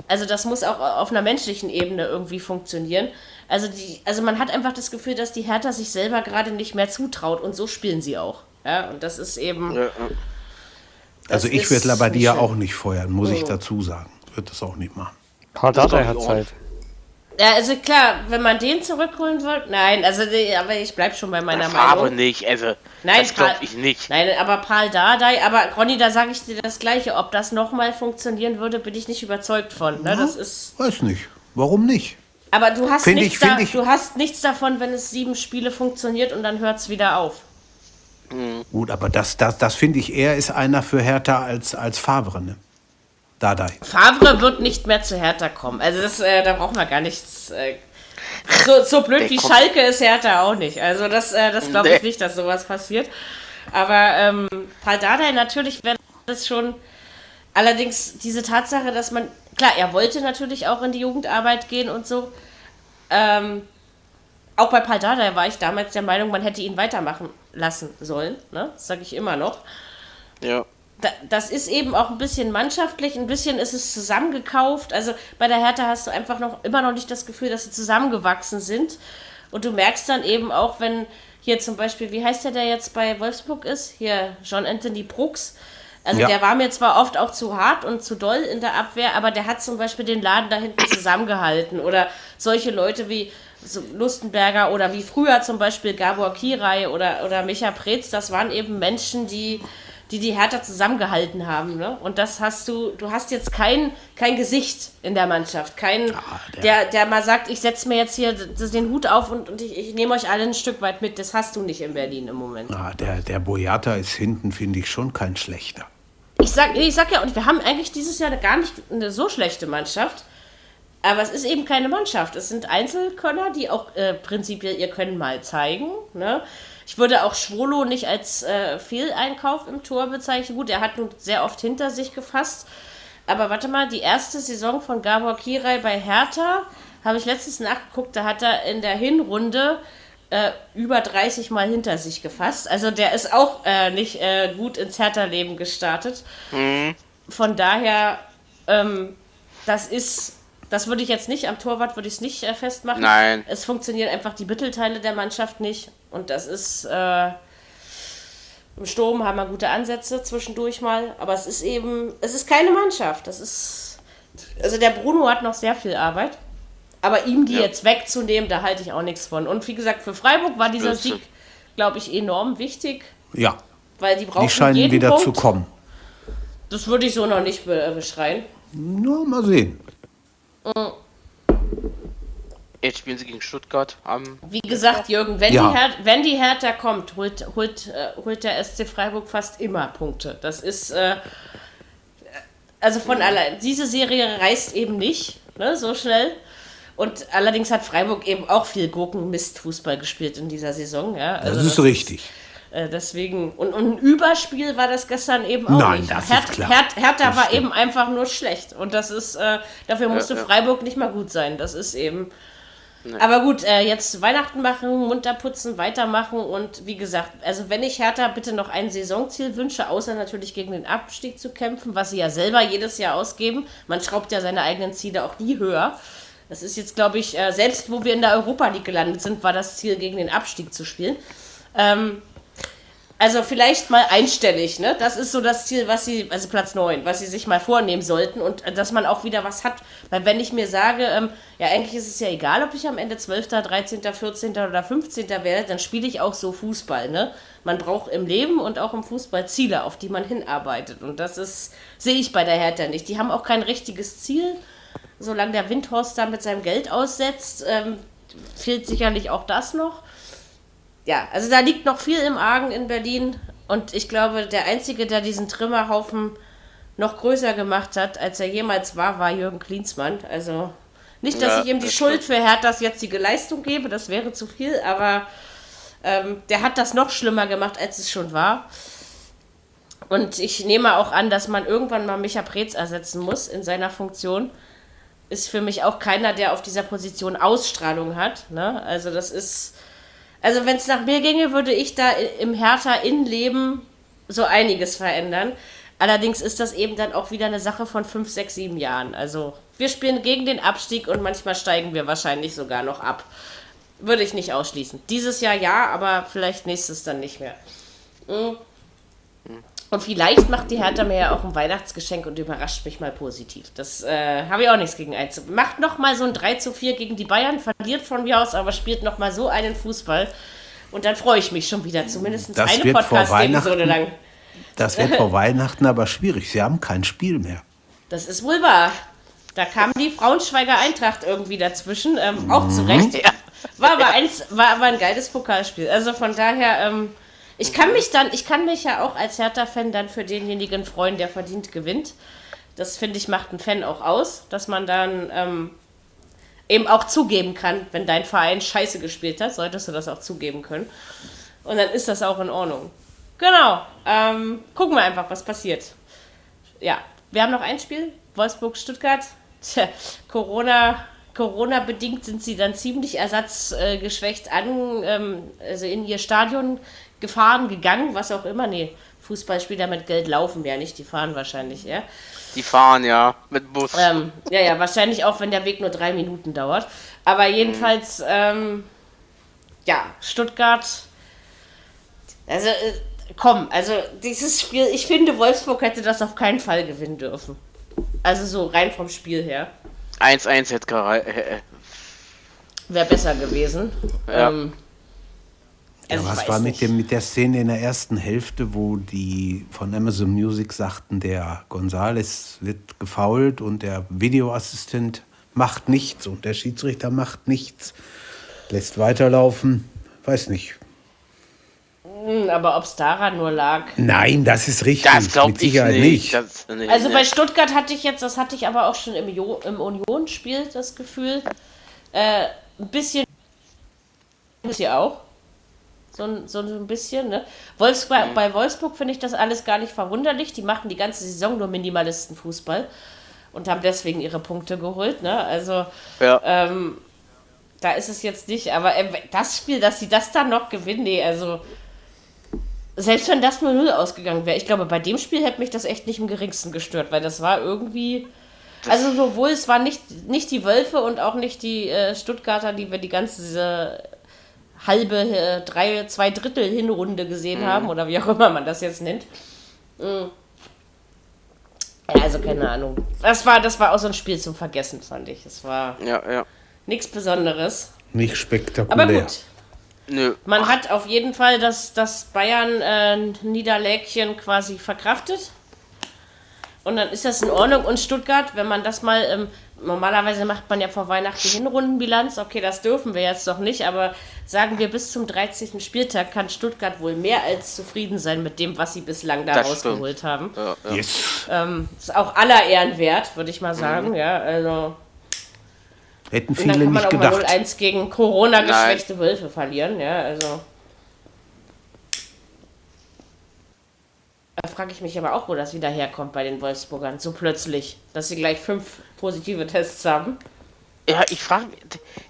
also das muss auch auf einer menschlichen Ebene irgendwie funktionieren. Also, die, also man hat einfach das Gefühl, dass die Hertha sich selber gerade nicht mehr zutraut und so spielen sie auch. Ja, und das ist eben. Ja, also ich werde Labadia auch nicht feuern, muss oh. ich dazu sagen. Wird das auch nicht machen. Pardadei hat Zeit. Ja, also klar, wenn man den zurückholen will, nein, also aber ich bleib schon bei meiner Meinung. Aber nicht, also nein, das glaube ich nicht. Nein, aber Paul Dardai, aber Ronny, da sage ich dir das Gleiche, ob das nochmal funktionieren würde, bin ich nicht überzeugt von. Ne? Ja, das ist. Weiß nicht. Warum nicht? Aber du hast, nichts ich, da, du hast nichts davon, wenn es sieben Spiele funktioniert und dann hört es wieder auf. Mhm. Gut, aber das, das, das finde ich eher ist einer für Hertha als, als Favre, ne? Dardai. Favre wird nicht mehr zu Hertha kommen. Also das, äh, da brauchen wir gar nichts. Äh, so, so blöd wie Schalke ist Hertha auch nicht. Also das, äh, das glaube ich nee. nicht, dass sowas passiert. Aber ähm, Paul Dardai natürlich wäre das schon. Allerdings diese Tatsache, dass man klar, er wollte natürlich auch in die Jugendarbeit gehen und so. Ähm, auch bei Paul Dardai war ich damals der Meinung, man hätte ihn weitermachen lassen sollen. Ne? Das sage ich immer noch. Ja. Da, das ist eben auch ein bisschen mannschaftlich, ein bisschen ist es zusammengekauft. Also bei der Hertha hast du einfach noch immer noch nicht das Gefühl, dass sie zusammengewachsen sind. Und du merkst dann eben auch, wenn hier zum Beispiel, wie heißt der, der jetzt bei Wolfsburg ist? Hier, John Anthony Brooks. Also ja. der war mir zwar oft auch zu hart und zu doll in der Abwehr, aber der hat zum Beispiel den Laden da hinten zusammengehalten. Oder solche Leute wie Lustenberger oder wie früher zum Beispiel Gabor Kirai oder, oder Micha Preetz, das waren eben Menschen, die die, die Hertha zusammengehalten haben. Ne? Und das hast du, du hast jetzt kein, kein Gesicht in der Mannschaft. Kein, ah, der, der, der, mal sagt, ich setze mir jetzt hier den Hut auf und, und ich, ich nehme euch alle ein Stück weit mit. Das hast du nicht in Berlin im Moment. Ah, der, der Boyata ist hinten, finde ich, schon kein schlechter. Ich sag, ich sag ja, und wir haben eigentlich dieses Jahr gar nicht eine so schlechte Mannschaft. Aber es ist eben keine Mannschaft. Es sind Einzelkönner, die auch äh, prinzipiell ihr Können mal zeigen. Ne? Ich würde auch Schwolo nicht als äh, Fehleinkauf im Tor bezeichnen. Gut, er hat nun sehr oft hinter sich gefasst. Aber warte mal, die erste Saison von Gabor Kirai bei Hertha habe ich letztens nachgeguckt. Da hat er in der Hinrunde äh, über 30 Mal hinter sich gefasst. Also der ist auch äh, nicht äh, gut ins Hertha-Leben gestartet. Mhm. Von daher, ähm, das ist das würde ich jetzt nicht, am Torwart würde ich es nicht äh, festmachen. Nein. Es funktionieren einfach die Mittelteile der Mannschaft nicht. Und das ist, äh, im Sturm haben wir gute Ansätze zwischendurch mal. Aber es ist eben, es ist keine Mannschaft. Das ist, also der Bruno hat noch sehr viel Arbeit. Aber ihm die ja. jetzt wegzunehmen, da halte ich auch nichts von. Und wie gesagt, für Freiburg war dieser Sieg, glaube ich, enorm wichtig. Ja. Weil die brauchen Die scheinen jeden wieder Punkt. zu kommen. Das würde ich so noch nicht beschreien. Nur mal sehen. Jetzt spielen sie gegen Stuttgart am. Wie gesagt, Jürgen, wenn, ja. die, Her wenn die Hertha kommt, holt, holt, äh, holt der SC Freiburg fast immer Punkte. Das ist. Äh, also von mhm. allein. Diese Serie reißt eben nicht ne, so schnell. Und allerdings hat Freiburg eben auch viel Gurken-Mist-Fußball gespielt in dieser Saison. Ja? Also das ist das richtig. Äh, deswegen, und, und, ein Überspiel war das gestern eben auch Nein, nicht. Das Her ist klar. Her Hertha das war stimmt. eben einfach nur schlecht. Und das ist, äh, dafür musste ja, ja. Freiburg nicht mal gut sein. Das ist eben. Nee. Aber gut, äh, jetzt Weihnachten machen, munter putzen, weitermachen und wie gesagt, also wenn ich Hertha bitte noch ein Saisonziel wünsche, außer natürlich gegen den Abstieg zu kämpfen, was sie ja selber jedes Jahr ausgeben, man schraubt ja seine eigenen Ziele auch nie höher. Das ist jetzt, glaube ich, äh, selbst wo wir in der Europa League gelandet sind, war das Ziel, gegen den Abstieg zu spielen. Ähm, also vielleicht mal einstellig, ne? Das ist so das Ziel, was sie, also Platz 9, was sie sich mal vornehmen sollten und äh, dass man auch wieder was hat. Weil wenn ich mir sage, ähm, ja, eigentlich ist es ja egal, ob ich am Ende 12., 13., 14. oder 15. werde, dann spiele ich auch so Fußball, ne? Man braucht im Leben und auch im Fußball Ziele, auf die man hinarbeitet. Und das ist, sehe ich bei der Hertha nicht. Die haben auch kein richtiges Ziel. Solange der Windhorst da mit seinem Geld aussetzt, ähm, fehlt sicherlich auch das noch ja, also da liegt noch viel im Argen in Berlin. Und ich glaube, der Einzige, der diesen Trümmerhaufen noch größer gemacht hat, als er jemals war, war Jürgen Klinsmann. Also nicht, dass ja, ich ihm die Schuld für Herthas jetzige Leistung gebe, das wäre zu viel, aber ähm, der hat das noch schlimmer gemacht, als es schon war. Und ich nehme auch an, dass man irgendwann mal Micha Preetz ersetzen muss in seiner Funktion. Ist für mich auch keiner, der auf dieser Position Ausstrahlung hat. Ne? Also das ist also wenn es nach mir ginge, würde ich da im Hertha Innenleben so einiges verändern. Allerdings ist das eben dann auch wieder eine Sache von fünf, sechs, sieben Jahren. Also wir spielen gegen den Abstieg und manchmal steigen wir wahrscheinlich sogar noch ab. Würde ich nicht ausschließen. Dieses Jahr ja, aber vielleicht nächstes dann nicht mehr. Mhm. Und vielleicht macht die Hertha mir ja auch ein Weihnachtsgeschenk und überrascht mich mal positiv. Das äh, habe ich auch nichts gegen einzu. Macht noch mal so ein 3 zu 4 gegen die Bayern, verliert von mir aus, aber spielt noch mal so einen Fußball. Und dann freue ich mich schon wieder. Zumindest das eine Podcast-Episode lang. Das wird vor Weihnachten aber schwierig. Sie haben kein Spiel mehr. Das ist wohl wahr. Da kam die Braunschweiger Eintracht irgendwie dazwischen. Ähm, auch zu Recht. Ja. War aber, eins, war aber ein geiles Pokalspiel. Also von daher. Ähm, ich kann mich dann, ich kann mich ja auch als Hertha-Fan dann für denjenigen freuen, der verdient gewinnt. Das finde ich macht einen Fan auch aus, dass man dann ähm, eben auch zugeben kann, wenn dein Verein scheiße gespielt hat, solltest du das auch zugeben können. Und dann ist das auch in Ordnung. Genau. Ähm, gucken wir einfach, was passiert. Ja, wir haben noch ein Spiel. Wolfsburg-Stuttgart. Corona Corona-bedingt sind sie dann ziemlich ersatzgeschwächt an, ähm, also in ihr Stadion gefahren, gegangen, was auch immer. Nee, Fußballspieler mit Geld laufen ja nicht, die fahren wahrscheinlich, ja. Die fahren ja mit Bus. Ähm, ja, ja, wahrscheinlich auch, wenn der Weg nur drei Minuten dauert. Aber jedenfalls, mhm. ähm, ja, Stuttgart. Also, äh, komm, also dieses Spiel, ich finde, Wolfsburg hätte das auf keinen Fall gewinnen dürfen. Also so rein vom Spiel her. 1-1 hätte äh, Wäre besser gewesen. Ja. Ähm, also ja, was war mit, dem, mit der Szene in der ersten Hälfte, wo die von Amazon Music sagten, der Gonzales wird gefault und der Videoassistent macht nichts und der Schiedsrichter macht nichts, lässt weiterlaufen, weiß nicht. Hm, aber ob es daran nur lag? Nein, das ist richtig. Das glaube ich nicht. nicht. Das, nee, also bei Stuttgart hatte ich jetzt, das hatte ich aber auch schon im, im Union-Spiel das Gefühl, äh, ein bisschen ist ja auch. So, so, ein bisschen, ne? Wolfsburg, mhm. Bei Wolfsburg finde ich das alles gar nicht verwunderlich. Die machen die ganze Saison nur Minimalisten-Fußball und haben deswegen ihre Punkte geholt, ne? Also, ja. ähm, da ist es jetzt nicht, aber äh, das Spiel, dass sie das dann noch gewinnen, nee, also selbst wenn das nur 0 ausgegangen wäre, ich glaube, bei dem Spiel hätte mich das echt nicht im geringsten gestört, weil das war irgendwie. Also sowohl es waren nicht, nicht die Wölfe und auch nicht die äh, Stuttgarter, die wir die ganze halbe, äh, drei, zwei Drittel Hinrunde gesehen mhm. haben oder wie auch immer man das jetzt nennt. Mhm. Also keine Ahnung. Das war, das war auch so ein Spiel zum Vergessen, fand ich. Es war ja, ja. nichts Besonderes. Nicht spektakulär. Aber gut. Nö. Man hat auf jeden Fall das, das Bayern-Niederlägchen äh, quasi verkraftet. Und dann ist das in Ordnung. Und Stuttgart, wenn man das mal, ähm, normalerweise macht man ja vor Weihnachten die Hinrundenbilanz, okay, das dürfen wir jetzt noch nicht, aber sagen wir, bis zum 13. Spieltag kann Stuttgart wohl mehr als zufrieden sein mit dem, was sie bislang da das rausgeholt stimmt. haben. Ja, ja. Yes. Ähm, ist auch aller Ehren wert, würde ich mal sagen, mhm. ja, also. Hätten viele nicht gedacht. Und dann kann man auch mal 0-1 gegen Corona-geschwächte Wölfe verlieren, ja, also. Da frage ich mich aber auch, wo das wieder herkommt bei den Wolfsburgern, so plötzlich, dass sie gleich fünf positive Tests haben. Ja, ich frage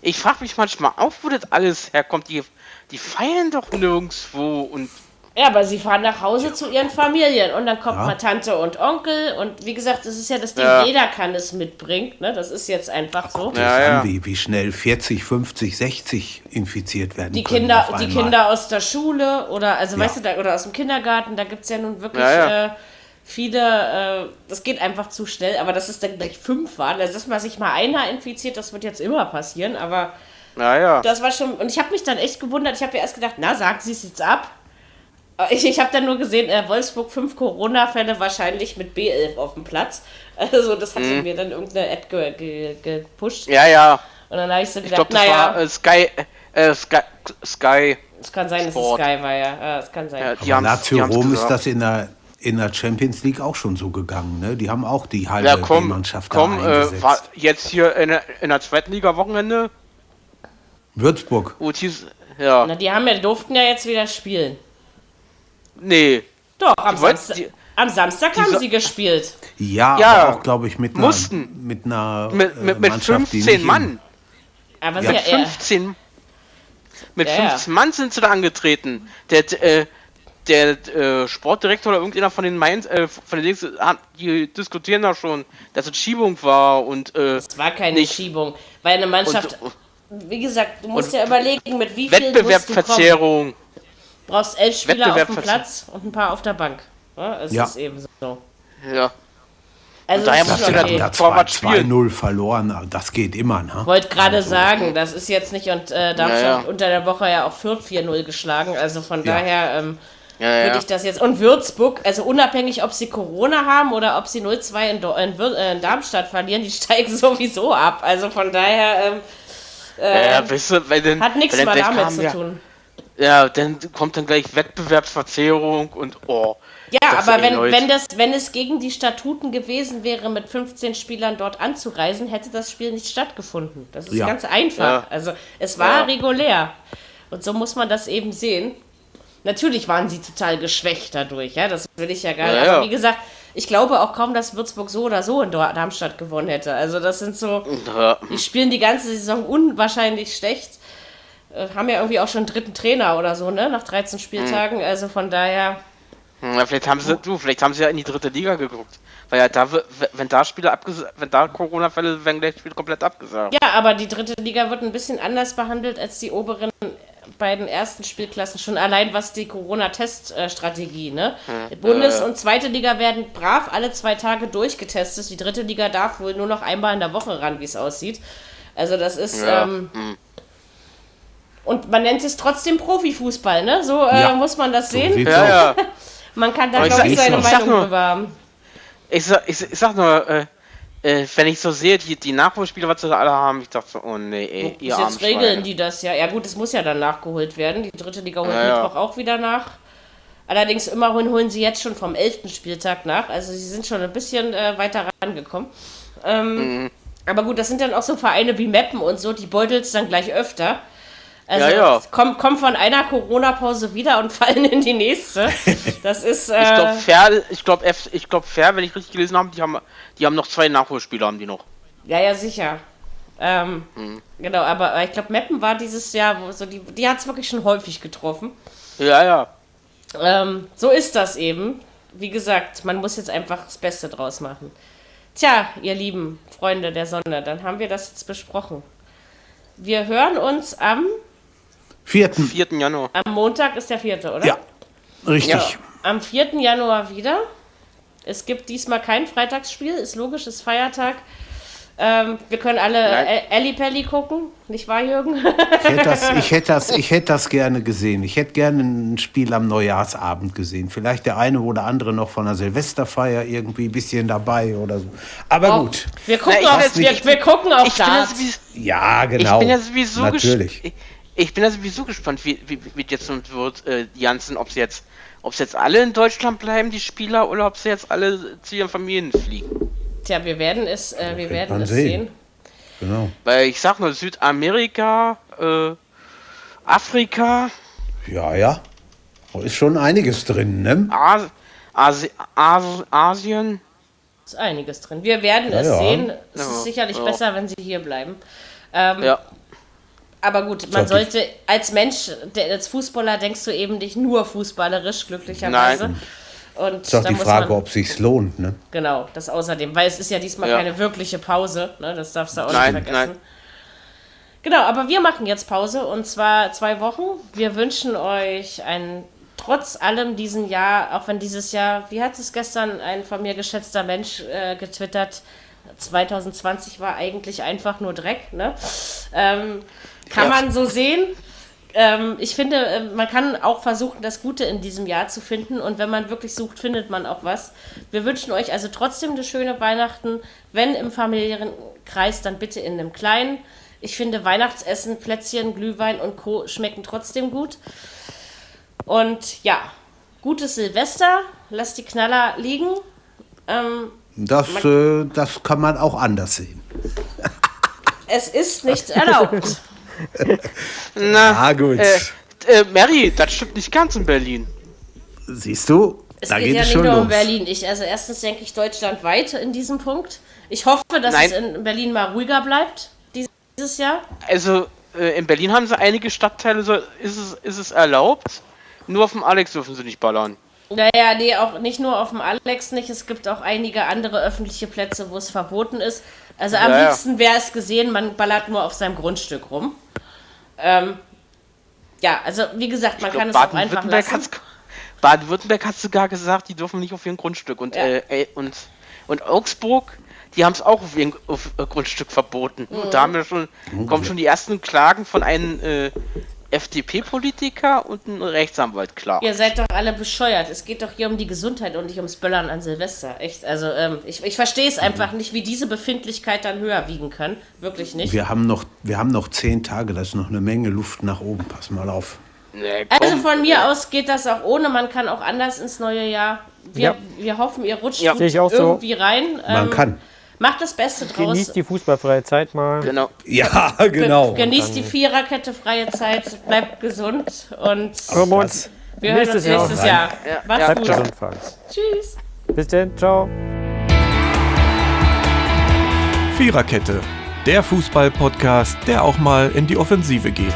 ich frag mich manchmal auch, wo das alles herkommt. Die, die feiern doch nirgendwo und ja, aber sie fahren nach Hause zu ihren Familien und dann kommt ja. mal Tante und Onkel und wie gesagt, das ist ja das Ding, ja. jeder kann es mitbringen, ne? Das ist jetzt einfach so. Ja, ja. Wie, wie schnell 40, 50, 60 infiziert werden. Die Kinder, die Kinder aus der Schule oder also weißt du, da, oder aus dem Kindergarten, da gibt es ja nun wirklich äh, viele, äh, das geht einfach zu schnell, aber dass es dann gleich fünf waren, also dass man sich mal einer infiziert, das wird jetzt immer passieren, aber ja, das war schon, und ich habe mich dann echt gewundert, ich habe ja erst gedacht, na, sagen Sie es jetzt ab ich, ich habe dann nur gesehen, äh, Wolfsburg fünf Corona-Fälle wahrscheinlich mit B11 auf dem Platz. Also das hatte mhm. mir dann irgendeine App ge, ge, gepusht. Ja, ja. Und dann habe ich so gedacht, ich glaub, das naja. War, äh, Sky, äh, Sky, Sky. Es kann sein, Sport. dass es Sky war, ja. Es kann sein. Ja, die Aber Lazio Rom ist das in der, in der Champions League auch schon so gegangen, ne? Die haben auch die halbe ja, komm, Mannschaft komm, da äh, war jetzt hier in der, in der zweiten Liga Wochenende. Würzburg. ja. Na, die haben ja, durften ja jetzt wieder spielen. Nee. Doch, am, Samstag, die, am Samstag haben sie gespielt. Ja, ja aber auch, glaube ich, mit einer, mussten. mit einer mit, mit, mit 15 Mann. Aber ja. Mit 15 mit ja, 15 Mann sind sie da angetreten. Der, äh, der äh, Sportdirektor oder irgendjemand von den Mainz, äh, von den Dings, die diskutieren da schon, dass es Schiebung war und äh, Es war keine nicht. Schiebung, weil eine Mannschaft, und, wie gesagt, du musst ja überlegen, mit wie viel Wettbewerbsverzerrung brauchst elf Spieler auf dem Platz und ein paar auf der Bank. Ja, es ja. ist eben so. Ja. Also daher musst du dann da 2-0 verloren, das geht immer. Ne? Wollte gerade also, sagen, das ist jetzt nicht und äh, Darmstadt ja, ja. unter der Woche ja auch Fürth 4-0 geschlagen, also von daher ähm, würde ich das jetzt. Und Würzburg, also unabhängig, ob sie Corona haben oder ob sie 0-2 in, in, äh, in, Darmstadt verlieren, die steigen sowieso ab. Also von daher ähm, äh, ja, weißt du, denn, hat nichts mehr damit zu tun. Ja, dann kommt dann gleich Wettbewerbsverzerrung und oh. Ja, aber wenn, wenn, das, wenn es gegen die Statuten gewesen wäre, mit 15 Spielern dort anzureisen, hätte das Spiel nicht stattgefunden. Das ist ja. ganz einfach. Ja. Also es war ja. regulär. Und so muss man das eben sehen. Natürlich waren sie total geschwächt dadurch, ja, das will ich ja gar nicht. Aber wie gesagt, ich glaube auch kaum, dass Würzburg so oder so in Darmstadt gewonnen hätte. Also das sind so, die spielen die ganze Saison unwahrscheinlich schlecht. Äh, haben ja irgendwie auch schon einen dritten Trainer oder so, ne? Nach 13 Spieltagen. Mhm. Also von daher. Hm, ja, vielleicht haben sie, du, vielleicht haben sie ja in die dritte Liga geguckt. Weil ja da, wenn da Spiele abgesagt, wenn da Corona-Fälle, werden gleich Spiele komplett abgesagt. Ja, aber die dritte Liga wird ein bisschen anders behandelt als die oberen beiden ersten Spielklassen. Schon allein was die Corona-Teststrategie, ne? Hm, Bundes- äh, und zweite Liga werden brav alle zwei Tage durchgetestet. Die dritte Liga darf wohl nur noch einmal in der Woche ran, wie es aussieht. Also das ist, ja, ähm, hm. Und man nennt es trotzdem Profifußball, ne? So äh, ja. muss man das so sehen. Ja, ja. man kann da, glaube ich, seine Meinung drüber haben. Ich sag, ich, ich sag nur, äh, äh, wenn ich so sehe, die, die Nachholspiele, was sie da alle haben, ich dachte so, oh nee, ey, ihr Jetzt regeln die das ja. Ja gut, es muss ja dann nachgeholt werden. Die dritte Liga holt ja, Mittwoch auch wieder nach. Allerdings immerhin holen sie jetzt schon vom 11. Spieltag nach. Also sie sind schon ein bisschen äh, weiter rangekommen. Ähm, mhm. Aber gut, das sind dann auch so Vereine wie Meppen und so, die beutelt es dann gleich öfter. Also ja, ja. Kommen, kommen von einer Corona-Pause wieder und fallen in die nächste. Das ist. Äh, ich glaube, fair, ich ich glaub, fair, wenn ich richtig gelesen habe, die haben, die haben noch zwei Nachholspiele, haben die noch. Ja, ja, sicher. Ähm, hm. Genau, aber ich glaube, Meppen war dieses Jahr, so die, die hat es wirklich schon häufig getroffen. Ja, ja. Ähm, so ist das eben. Wie gesagt, man muss jetzt einfach das Beste draus machen. Tja, ihr lieben Freunde der Sonne, dann haben wir das jetzt besprochen. Wir hören uns am 4. 4. Januar. Am Montag ist der 4., oder? Ja, richtig. Ja. Am 4. Januar wieder. Es gibt diesmal kein Freitagsspiel, ist logisch, ist Feiertag. Ähm, wir können alle Ellie Pelli gucken, nicht wahr, Jürgen? ich, hätte das, ich, hätte das, ich hätte das gerne gesehen. Ich hätte gerne ein Spiel am Neujahrsabend gesehen. Vielleicht der eine oder andere noch von der Silvesterfeier irgendwie ein bisschen dabei oder so. Aber oh, gut. Wir gucken, Na, auf, wir, wir, gucken auf das. Ja, genau. Ich bin ja sowieso Natürlich. Ich, ich bin ja sowieso gespannt, wie, wie, wie jetzt wird, äh, Janssen, ob sie jetzt, ob sie jetzt alle in Deutschland bleiben, die Spieler, oder ob sie jetzt alle zu ihren Familien fliegen. Tja, wir werden es, äh, wir werden es sehen. sehen. Genau. Weil ich sag nur Südamerika, äh, Afrika. Ja, ja. Da ist schon einiges drin, ne? As Asi As Asien. Ist einiges drin. Wir werden ja, es ja. sehen. Es ja. ist sicherlich besser, wenn sie hier bleiben. Ähm, ja. Aber gut, man sollte als Mensch, als Fußballer denkst du eben nicht nur fußballerisch, glücklicherweise. Nein. Und ist auch die Frage, man, ob sich lohnt, ne? Genau, das außerdem, weil es ist ja diesmal ja. keine wirkliche Pause, ne? Das darfst du auch nein, nicht vergessen. Nein. Genau, aber wir machen jetzt Pause und zwar zwei Wochen. Wir wünschen euch ein trotz allem diesen Jahr, auch wenn dieses Jahr, wie hat es gestern ein von mir geschätzter Mensch äh, getwittert, 2020 war eigentlich einfach nur Dreck, ne? Ähm, kann ja. man so sehen. Ähm, ich finde, äh, man kann auch versuchen, das Gute in diesem Jahr zu finden. Und wenn man wirklich sucht, findet man auch was. Wir wünschen euch also trotzdem eine schöne Weihnachten. Wenn im familiären Kreis, dann bitte in einem kleinen. Ich finde, Weihnachtsessen, Plätzchen, Glühwein und Co. schmecken trotzdem gut. Und ja, gutes Silvester. Lasst die Knaller liegen. Ähm, das, äh, das kann man auch anders sehen. es ist nicht erlaubt. Na, ja, gut. Äh, äh, Mary, das stimmt nicht ganz in Berlin. Siehst du? Es da geht, geht ja nicht nur los. um Berlin. Ich, also erstens denke ich deutschlandweit in diesem Punkt. Ich hoffe, dass Nein. es in Berlin mal ruhiger bleibt dieses Jahr. Also äh, in Berlin haben sie einige Stadtteile, so ist es, ist es erlaubt. Nur auf dem Alex dürfen sie nicht ballern. Naja, nee, auch nicht nur auf dem Alex nicht. Es gibt auch einige andere öffentliche Plätze, wo es verboten ist. Also am ja, liebsten wäre es gesehen, man ballert nur auf seinem Grundstück rum. Ähm, ja, also wie gesagt, man glaub, kann es auch einfach lassen. Baden-Württemberg hat sogar gesagt, die dürfen nicht auf ihrem Grundstück. Und, ja. äh, und, und Augsburg, die haben es auch auf ihrem auf, äh, Grundstück verboten. Mhm. Und da haben wir schon, kommen schon die ersten Klagen von einem äh, FDP-Politiker und ein Rechtsanwalt klar. Ihr seid doch alle bescheuert. Es geht doch hier um die Gesundheit und nicht ums Böllern an Silvester. Echt. Also ähm, ich, ich verstehe es einfach nicht, wie diese Befindlichkeit dann höher wiegen kann. Wirklich nicht. Wir haben noch, wir haben noch zehn Tage, da ist noch eine Menge Luft nach oben. Pass mal auf. Nee, also von mir aus geht das auch ohne. Man kann auch anders ins neue Jahr. Wir, ja. wir hoffen, ihr rutscht ja. irgendwie so. rein. Man ähm, kann. Macht das Beste draus. Genießt die fußballfreie Zeit mal. Genau. Ja, genau. Genießt die Viererkette freie Zeit, bleibt gesund und wir uns wir hören uns nächstes Jahr. Jahr. Ja. Macht's gut. Gesund, Tschüss. Bis dann, ciao. Viererkette, der Fußball-Podcast, der auch mal in die Offensive geht.